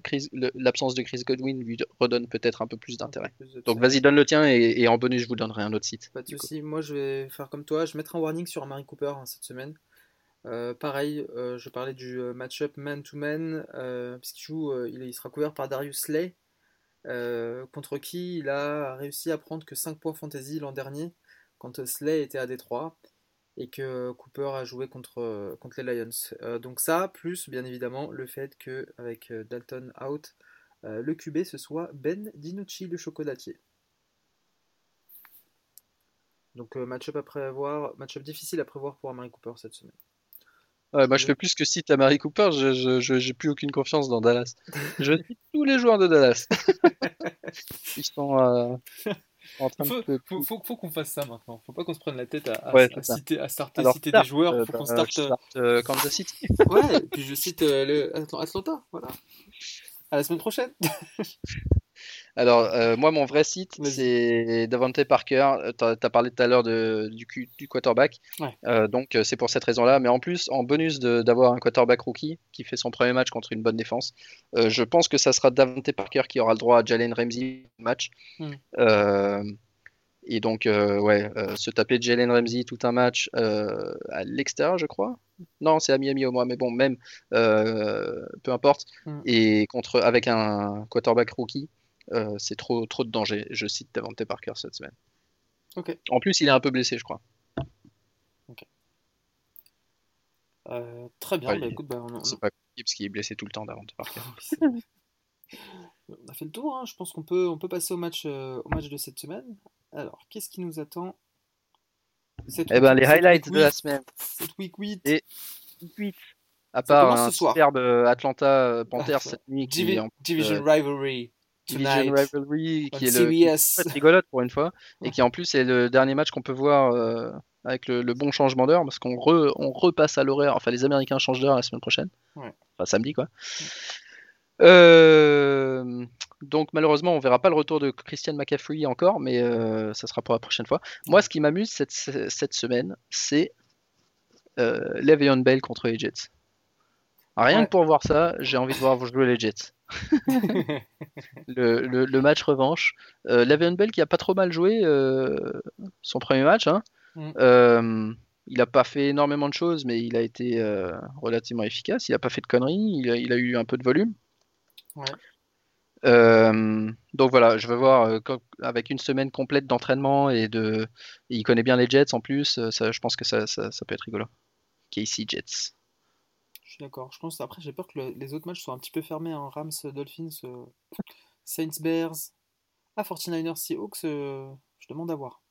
l'absence de Chris Godwin lui redonne peut-être un peu plus d'intérêt. Donc vas-y, donne le tien et, et en bonus, je vous donnerai un autre site. Pas de soucis. Moi, je vais faire comme toi. Je mettrai un warning sur Amari Cooper hein, cette semaine. Euh, pareil, je parlais du match-up man-to-man, puisqu'il joue, il, il sera couvert par Darius Slay, contre qui il a réussi à prendre que 5 points fantasy l'an dernier, quand Slay était à Détroit, et que Cooper a joué contre, euh, contre les Lions. Euh, donc ça, plus bien évidemment le fait que avec euh, Dalton out, le QB ce soit Ben DiNucci, le chocolatier. Donc match-up à prévoir, match-up difficile à prévoir pour Amari Cooper cette semaine. Ouais, moi, je Je- fais plus que cite à Mary Cooper, je, j'ai plus aucune confiance dans Dallas. Je cite tous les joueurs de Dallas. Ils sont euh, en train Faut, de. faut, faut- faut qu'on fasse ça maintenant. Faut pas qu'on se prenne la tête à, à- Ouais, à citer, à starter, Alors, citer start, des joueurs. euh, Faut qu'on bah, starte. euh, starte, euh, Kansas City. Ouais, et puis je cite euh, le Atl- Atlanta. Voilà. À la semaine prochaine. Alors, euh, moi, mon vrai site, c'est Davante Parker. Tu as, parlé tout à l'heure du, quarterback. Ouais. Euh, donc, euh, c'est pour cette raison-là. Mais en plus, en bonus d'avoir un quarterback rookie qui fait son premier match contre une bonne défense, euh, je pense que ça sera Davante Parker qui aura le droit à Jalen Ramsey match. Mm. Euh, et donc, euh, ouais, euh, se taper Jalen Ramsey tout un match euh, à l'extérieur, je crois. Non, c'est à Miami au moins, mais bon, même, euh, peu importe. Mm. Et contre, avec un quarterback rookie, euh, c'est trop, trop de danger. Je cite Davante Parker cette semaine. Ok. En plus, il est un peu blessé, je crois. Euh, très bien. Ouais, bah, écoute, bah, on, C'est pas possible parce qu'il est blessé tout le temps, Davante Parker. on a fait le tour. hein. Je pense qu'on peut, on peut passer au match, euh, au match de cette semaine. Alors, qu'est-ce qui nous attend? Cette Eh ben, week- les highlights week de la semaine. Cette week 8. Et- À part un ce soir. superbe Atlanta Panthers Ah, cette nuit qui Divi- en Division euh, Rivalry. Division. Rivalry, qui est le CBS. rigolote pour une fois, et qui en plus est le dernier match qu'on peut voir euh, avec le, le bon changement d'heure, parce qu'on re- on repasse à l'horaire, enfin les Américains changent d'heure la semaine prochaine, Ouais. enfin samedi quoi. Euh, donc malheureusement on verra pas le retour de Christian McCaffrey encore, mais euh, ça sera pour la prochaine fois. Moi ce qui m'amuse cette, cette semaine, c'est euh, Le'Veon Bell contre les Jets. Rien Ouais. que pour voir ça, j'ai envie de voir vous jouer les Jets le, le- le match revanche. Euh, Le'Veon Bell qui a pas trop mal joué euh, son premier match. hein. Mm. Euh, il a pas fait énormément de choses, mais il a été euh, relativement efficace. Il a pas fait de conneries. Il a, il a eu un peu de volume. Ouais. Donc voilà, je veux voir quand- avec une semaine complète d'entraînement et de, et il connaît bien les Jets en plus. ça, je pense que ça, ça, ça peut être rigolo. KC Jets. Je suis d'accord. Je pense après j'ai peur que le- les autres matchs soient un petit peu fermés. hein. Rams, Dolphins, euh, Saints, Bears, ah 49ers, Seahawks. euh, je demande à voir.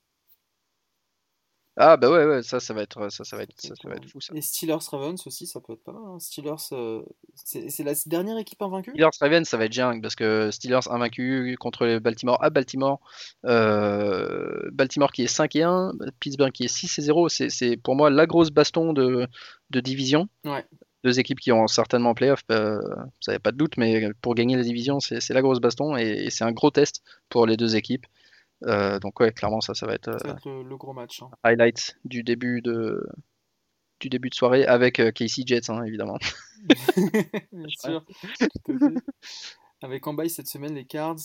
Ah bah ouais, ouais, ça, ça va être, ça, ça va être, ça, ça va être fou ça. Et Steelers, Ravens aussi, ça peut être pas mal. hein. Steelers, euh, c'est c'est la dernière équipe invaincue? Steelers Ravens, ça va être dingue parce que Steelers invaincu contre les Baltimore à Baltimore. Euh, Baltimore qui est 5 et 1, Pittsburgh qui est 6 et 0. C'est, c'est pour moi la grosse baston de, de division. Ouais. Deux équipes qui ont certainement en playoff, euh, ça n'y a pas de doute, mais pour gagner la division, c'est, la grosse baston et, et c'est un gros test pour les deux équipes. Euh, donc ouais, clairement ça, ça va être euh, Ça va être le, le gros match. hein. highlight du début de du début de soirée avec euh, Casey Jets hein, évidemment. Bien sûr, tout à fait. Avec en bail cette semaine les Cards,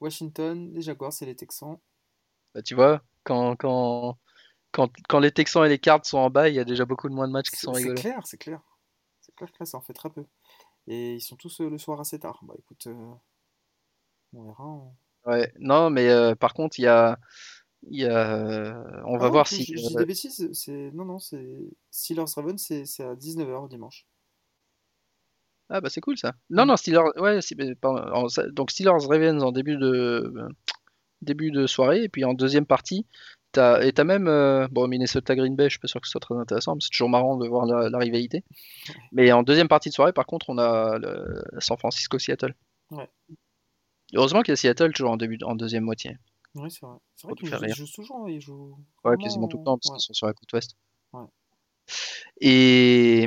Washington, les Jaguars et les Texans. Bah, tu vois, quand, quand, quand, quand les Texans et les Cards sont en bas, il y a déjà beaucoup de moins de matchs qui sont clair, c'est clair. C'est clair là, ça en fait très peu. Et ils sont tous euh, le soir assez tard. Bah écoute, euh, on verra. hein. Ouais, non, mais euh, par contre, il y a, il y a, on Ah va non, voir si. je- je dis des bêtises. C'est non non, c'est Steelers Ravens, c'est c'est à 19h dimanche. Ah bah c'est cool ça. Non, Mm. non, Steelers, ouais, c'est- mais pardon, en- ça- donc Steelers Ravens en début de début de soirée, et puis en deuxième partie, et t'as même euh, bon Minnesota Green Bay, je suis pas sûr que ce soit très intéressant, mais c'est toujours marrant de voir la, la rivalité. Mais en deuxième partie de soirée, par contre, on a le San Francisco Seattle. Ouais. Heureusement qu'il y a Seattle toujours en, début, en deuxième moitié. Oui, c'est vrai. C'est vrai qu'ils jouent, toujours. Ils jouent Ouais, quasiment tout le temps, parce ouais. qu'ils sont sur la côte ouest. Ouais. Et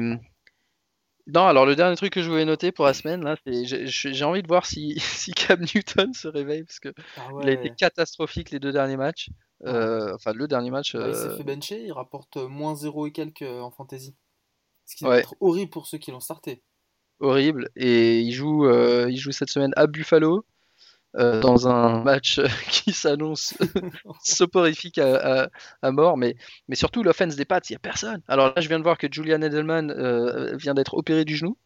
non, alors le dernier truc que je voulais noter pour la semaine, là, c'est j'ai- envie de voir si, si Cam Newton se réveille, parce que Ah il a été catastrophique les deux derniers matchs. Euh, enfin, le dernier match, Bah, il s'est euh, fait bencher, il rapporte moins 0 et quelques euh, en fantasy. Ce qui doit ouais, être horrible pour ceux qui l'ont starté. horrible. Et il joue, euh, il joue cette semaine à Buffalo. euh, dans un match qui s'annonce soporifique à, à- à mort, mais, mais surtout l'offense des Pats, il n'y a personne. Alors là, je viens de voir que Julian Edelman euh, vient d'être opéré du genou.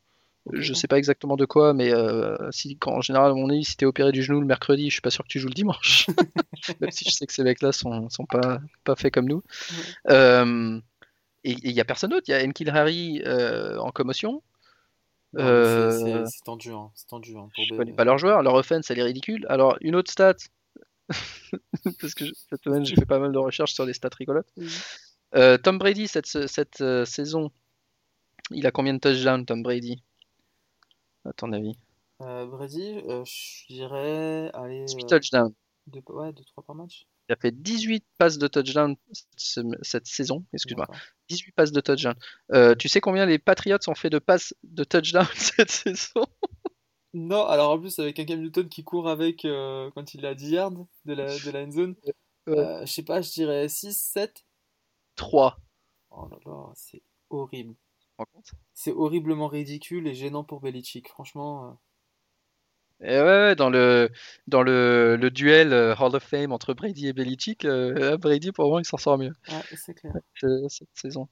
Je sais pas exactement de quoi, mais euh, si, quand, en général, mon avis, si t'es opéré du genou le mercredi, je suis pas sûr que tu joues le dimanche. Même si je sais que ces mecs-là sont, sont pas, pas faits comme nous. Ouais. Euh, et il y a personne d'autre. Il y a Enkil Harry euh, en commotion. C'est- tendu, hein. C'est tendu hein, pour je connais pas leurs joueurs. Leur offense, elle est ridicule. Alors, une autre stat, parce que je- cette semaine, j'ai fait pas mal de recherches sur les stats rigolotes. Tom Brady, cette, cette saison, il a combien de touchdowns, Tom Brady? À ton avis Euh, Brady, euh, je dirais, allez, 18 euh, touchdowns. deux, ouais, 2-3 par match. Il a fait 18 passes de touchdown cette, cette saison, excuse-moi. D'accord. 18 passes de touchdown. Tu sais combien les Patriots ont fait de passes de touchdown cette saison? Non, alors en plus, avec un Cam Newton qui court avec euh, quand il est à 10 yards de la, de la end zone, Ouais. euh, je sais pas, je dirais 6, 7. 3. Oh là là, c'est horrible. C'est horriblement ridicule et gênant pour Belichick. Franchement, euh, Et ouais, ouais, dans le, dans le, le duel euh, Hall of Fame entre Brady et Belichick, euh, Brady pour moi il s'en sort mieux ouais, c'est clair. cette saison.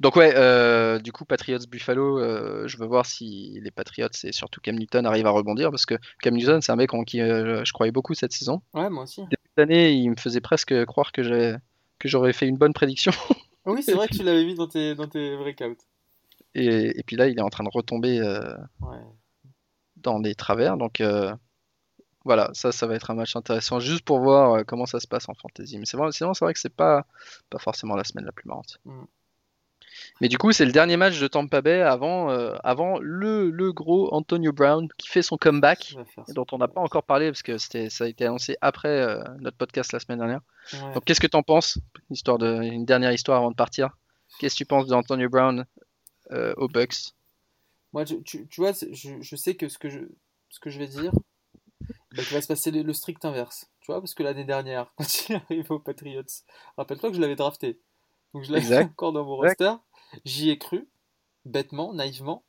Donc ouais, euh, du coup Patriots Buffalo, je veux voir si les Patriots et surtout Cam Newton arrivent à rebondir parce que Cam Newton c'est un mec en qui je croyais beaucoup cette saison. Ouais, moi aussi. Début d'année, il me faisait presque croire que j'avais que j'aurais fait une bonne prédiction Oui, c'est vrai que tu l'avais mis dans tes, dans tes breakouts. Et, et puis là il est en train de retomber euh, Ouais. dans les travers donc euh, voilà, ça, ça va être un match intéressant juste pour voir euh, comment ça se passe en fantasy. Mais c'est vrai, sinon, c'est vrai que c'est pas, pas forcément la semaine la plus marrante. Mm. Mais du coup, c'est le dernier match de Tampa Bay avant, avant le, le gros Antonio Brown qui fait son comeback, et dont on n'a pas encore parlé parce que c'était, ça a été annoncé après notre podcast la semaine dernière. Ouais. Donc, qu'est-ce que t'en penses? Histoire de, une dernière histoire avant de partir? Qu'est-ce que tu penses d'Antonio Brown euh, aux Bucks Moi, tu, tu, tu vois, je, je sais que ce que je, ce que je vais dire, bah, qu'il va se passer le, le strict inverse. Tu vois, parce que l'année dernière, quand il arrive aux Patriots, rappelle-toi que je l'avais drafté. Donc je l'avais encore dans mon Exact. roster. J'y ai cru, bêtement, naïvement.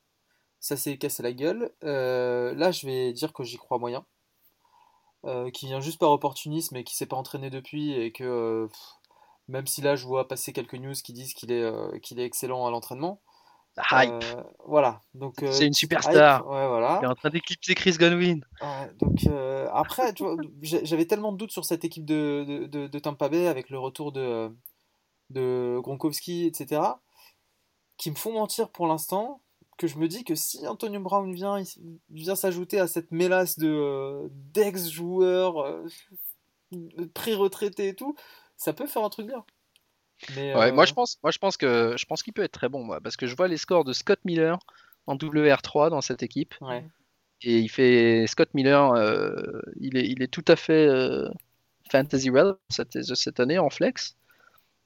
Ça s'est cassé la gueule. Euh, là, je vais dire que j'y crois moyen. Euh, qui vient juste par opportunisme et qui s'est pas entraîné depuis et que euh, pff, même si là je vois passer quelques news qui disent qu'il est, euh, qu'il est excellent à l'entraînement. Hype Euh, voilà. Donc, euh, C'est une superstar. hype, ouais, voilà. Il est en train d'éclipser Chris Godwin. Donc euh, après, tu vois, j'ai- j'avais tellement de doutes sur cette équipe de, de, de- de Tampa Bay avec le retour de, de Gronkowski, etc., qui me font mentir pour l'instant, que je me dis que si Antonio Brown vient, il vient s'ajouter à cette mélasse de euh, d'ex-joueurs euh, pré-retraités et tout, ça peut faire un truc bien. Mais Ouais, euh, moi je pense, moi je pense que je pense qu'il peut être très bon, moi, parce que je vois les scores de Scott Miller en WR3 dans cette équipe, ouais, et il fait Scott Miller, euh, il est, il est tout à fait euh, fantasy relevant cette, cette année en flex.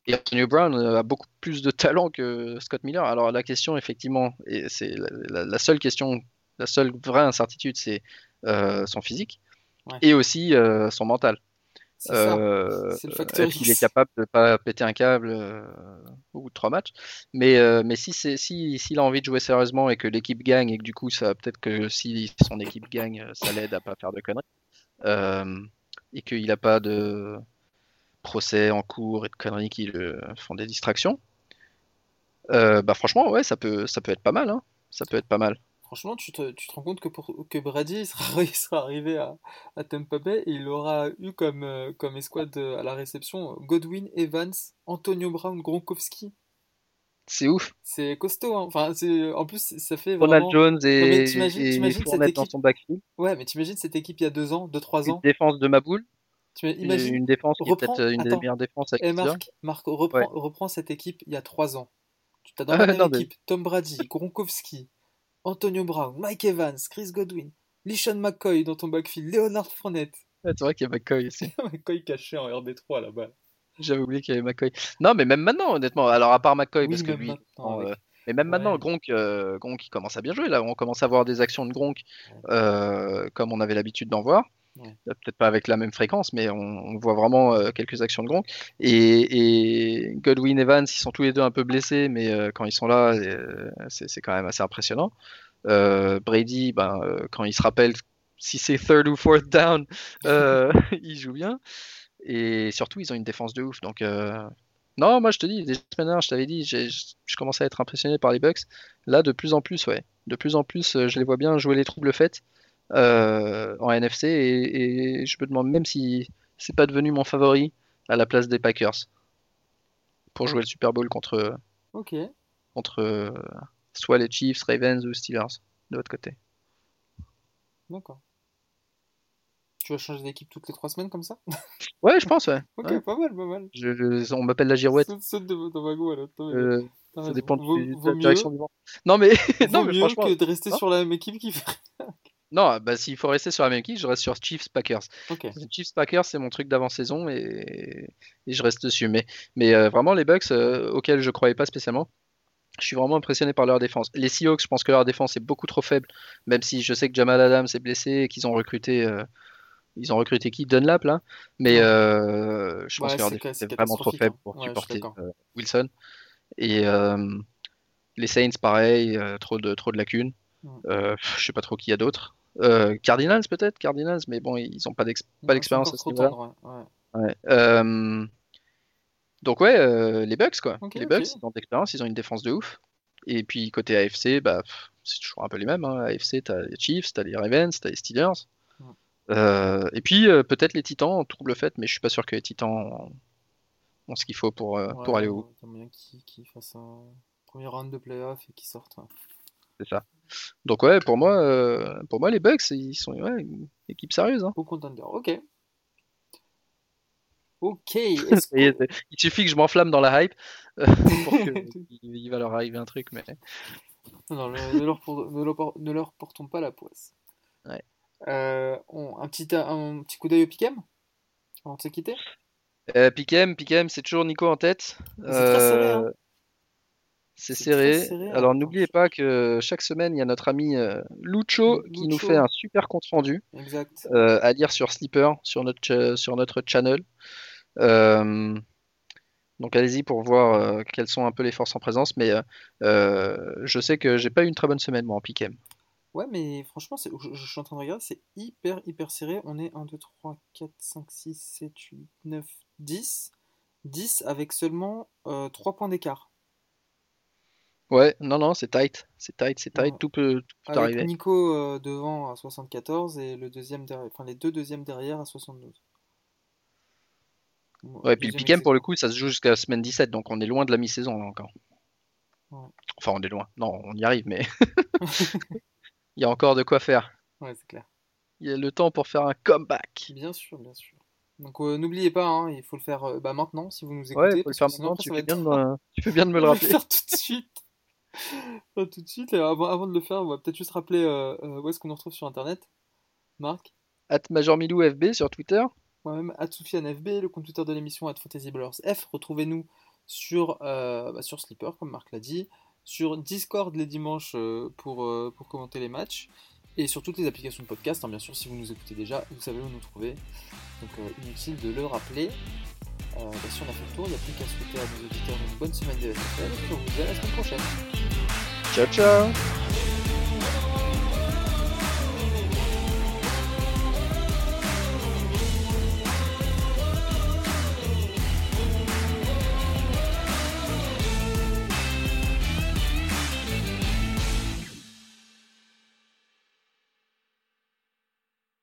Et Antonio Brown a beaucoup plus de talent que Scott Miller. Alors la question, effectivement, et c'est la, la- la seule question, la seule vraie incertitude, c'est son physique Ouais. et aussi son mental. C'est. Euh, le qu'il est capable de pas péter un câble euh, au bout de trois matchs? Mais, euh, mais si c'est si s'il a envie de jouer sérieusement et que l'équipe gagne et que du coup ça peut-être que si son équipe gagne, ça l'aide à pas faire de conneries euh, et qu'il n'a pas de procès en cours et de conneries qui le font des distractions. euh, bah franchement ouais ça peut ça peut être pas mal hein. Ça peut être pas mal. Franchement, tu te, tu te rends compte que, pour, que Brady il sera, il sera arrivé à, à Tampa Bay et il aura eu comme, euh, comme escouade euh, à la réception Godwin, Evans, Antonio Brown, Gronkowski. C'est ouf. C'est costaud, hein. Enfin, en plus, ça fait Ronald vraiment. Jones Non, mais et, t'imagines- et t'imagines cette dans équipe- son backfield. Ouais, mais t'imagines cette équipe il y a deux ans, deux, trois Une ans. défense de Maboul. Tu imagines. une défense qui est reprends- peut-être une des attends. meilleures défenses avec Eh Pittsburgh. Marc, Marc, reprends, Ouais. reprends cette équipe il y a trois ans. Tu as dans Ah, la même non, mais- équipe? Tom Brady, Gronkowski, Antonio Brown, Mike Evans, Chris Godwin, Lishan McCoy dans ton backfield, Leonard Fournette. c'est vrai qu'il y a McCoy aussi. McCoy caché en RB3 là-bas. J'avais oublié qu'il y avait McCoy. Non, mais même maintenant, honnêtement. Alors, à part McCoy, Oui, parce que lui. euh, mais même maintenant. Gronk, euh, Gronk, il commence à bien jouer. Là, on commence à voir des actions de Gronk euh, comme on avait l'habitude d'en voir. Euh, Peut-être pas avec la même fréquence, mais on, voit vraiment euh, quelques actions de Gronk. Et, et Godwin Evans, ils sont tous les deux un peu blessés, mais euh, quand ils sont là, c'est quand même assez impressionnant. Brady, ben, quand il se rappelle si c'est third ou fourth down, il joue bien. Et surtout, ils ont une défense de ouf. Donc, non, moi je te dis, des semaines je t'avais dit, je commençais à être impressionné par les Bucks. Là, de plus en plus, ouais. De plus en plus, je les vois bien jouer les troubles faits en NFC. Et, et je me demande même si c'est pas devenu mon favori à la place des Packers pour jouer le Super Bowl contre, Ok. contre euh, soit les Chiefs, Ravens ou Steelers de votre côté. D'accord. Tu vas changer d'équipe toutes les trois semaines comme ça? Ouais, je pense, ouais. Ok, Ouais. pas mal, pas mal. Je- je- on m'appelle la girouette. Saute, saute de Euh, ça dépend vaut, de vaut la mieux, direction du vent. Non, mais, non, mais mieux franchement, que de rester non. sur la même équipe qui fait. Non, bah, s'il faut rester sur la même équipe, je reste sur Chiefs Packers. Chiefs Packers, c'est mon truc d'avant-saison et... et je reste dessus. Mais, mais euh, vraiment, les Bucks, euh, auxquels je croyais pas spécialement, je suis vraiment impressionné par leur défense. Les Seahawks, je pense que leur défense est beaucoup trop faible, même si je sais que Jamal Adams est blessé et qu'ils ont recruté. euh, Ils ont recruté qui? Dunlap là Mais je pense Ouais, que leur c'est défense est vraiment trop faible hein. pour Ouais, suis supporter Wilson. Et les Saints, pareil, trop, de, trop de lacunes. Euh, je sais pas trop qui y a d'autres. Euh, Cardinals peut-être Cardinals, mais bon, ils ont pas d'expérience à ce niveau-là. ouais. ouais. Euh, Donc ouais, euh, les Bucks quoi. Les. Bucks, ils ont de l'expérience, ils ont une défense de ouf. Et puis côté AFC, bah c'est toujours un peu les mêmes. Hein. AFC, t'as les Chiefs, t'as les Ravens, t'as les Steelers. Ouais. Et puis peut-être les Titans en trouble fait, mais je suis pas sûr que les Titans ont, ce qu'il faut pour, aller au bout. ouais, T'as moyen qu'ils fassent un premier round de playoff et qu'ils sortent. C'est ça. Donc ouais, pour moi, euh, pour moi les Bucks, ils sont ouais, une équipe sérieuse. Hein. Au contender. Ok. Ok. Que- il suffit que je m'enflamme dans la hype euh, pour que il, il va leur arriver un truc. Mais Non, ne, leur, pour- ne leur- ne leur portons pas la poisse. Ouais. Euh, on- un, petit, un petit coup d'œil au Picam avant de se quitter Euh, Piquem, Piquem, c'est toujours Nico en tête. C'est très serré, hein. C'est serré. Alors hein. n'oubliez pas que chaque semaine, il y a notre ami euh, Lucho qui nous fait un super compte rendu Exact. euh, à lire sur Sleeper, sur notre, cha- sur notre channel. Euh, donc allez-y pour voir quelles sont un peu les forces en présence. Mais je sais que j'ai pas eu une très bonne semaine moi en Piquem. Ouais, mais franchement, je, je suis en train de regarder, c'est hyper, hyper serré. On est 1, 2, 3, 4, 5, 6, 7, 8, 9, 10. 10 avec seulement euh, 3 points d'écart. Ouais, non, non, c'est tight. C'est tight, c'est tight. Tout peut, tout peut Avec arriver. Nico euh, devant à 74 et le deuxième derrière, enfin les deux deuxièmes derrière à 72. Bon, Ouais, puis le Piquem, pour le coup, ça se joue jusqu'à la semaine 17, donc on est loin de la mi-saison là encore. Ouais. Enfin, on est loin. Non, on y arrive, mais il y a encore de quoi faire. Ouais, c'est clair. Il y a le temps pour faire un comeback. Bien sûr, bien sûr. Donc euh, n'oubliez pas, hein, il faut le faire euh, bah, maintenant si vous nous écoutez. Ouais, faut le parce faire que sinon, maintenant. après, Tu fais, être bien de me... tu fais bien de me le va le rappeler. faire tout de suite. Tout de suite. Avant, avant de le faire, on va peut-être juste rappeler euh, euh, où est-ce qu'on nous retrouve sur internet. Marc, At Majormilou FB sur Twitter. moi-même, FB, le compte Twitter de l'émission F. Retrouvez-nous sur, euh, bah, sur Sleeper, comme Marc l'a dit, sur Discord les dimanches euh, pour, pour commenter les matchs, et sur toutes les applications de podcast. hein, bien sûr, si vous nous écoutez déjà, vous savez où nous trouver. Donc euh, inutile de le rappeler. Euh, bah, si on a fait le tour, il n'y a plus qu'à souhaiter à nos auditeurs une bonne semaine de FFL, et on vous dit à la semaine prochaine. Tchau, tchau.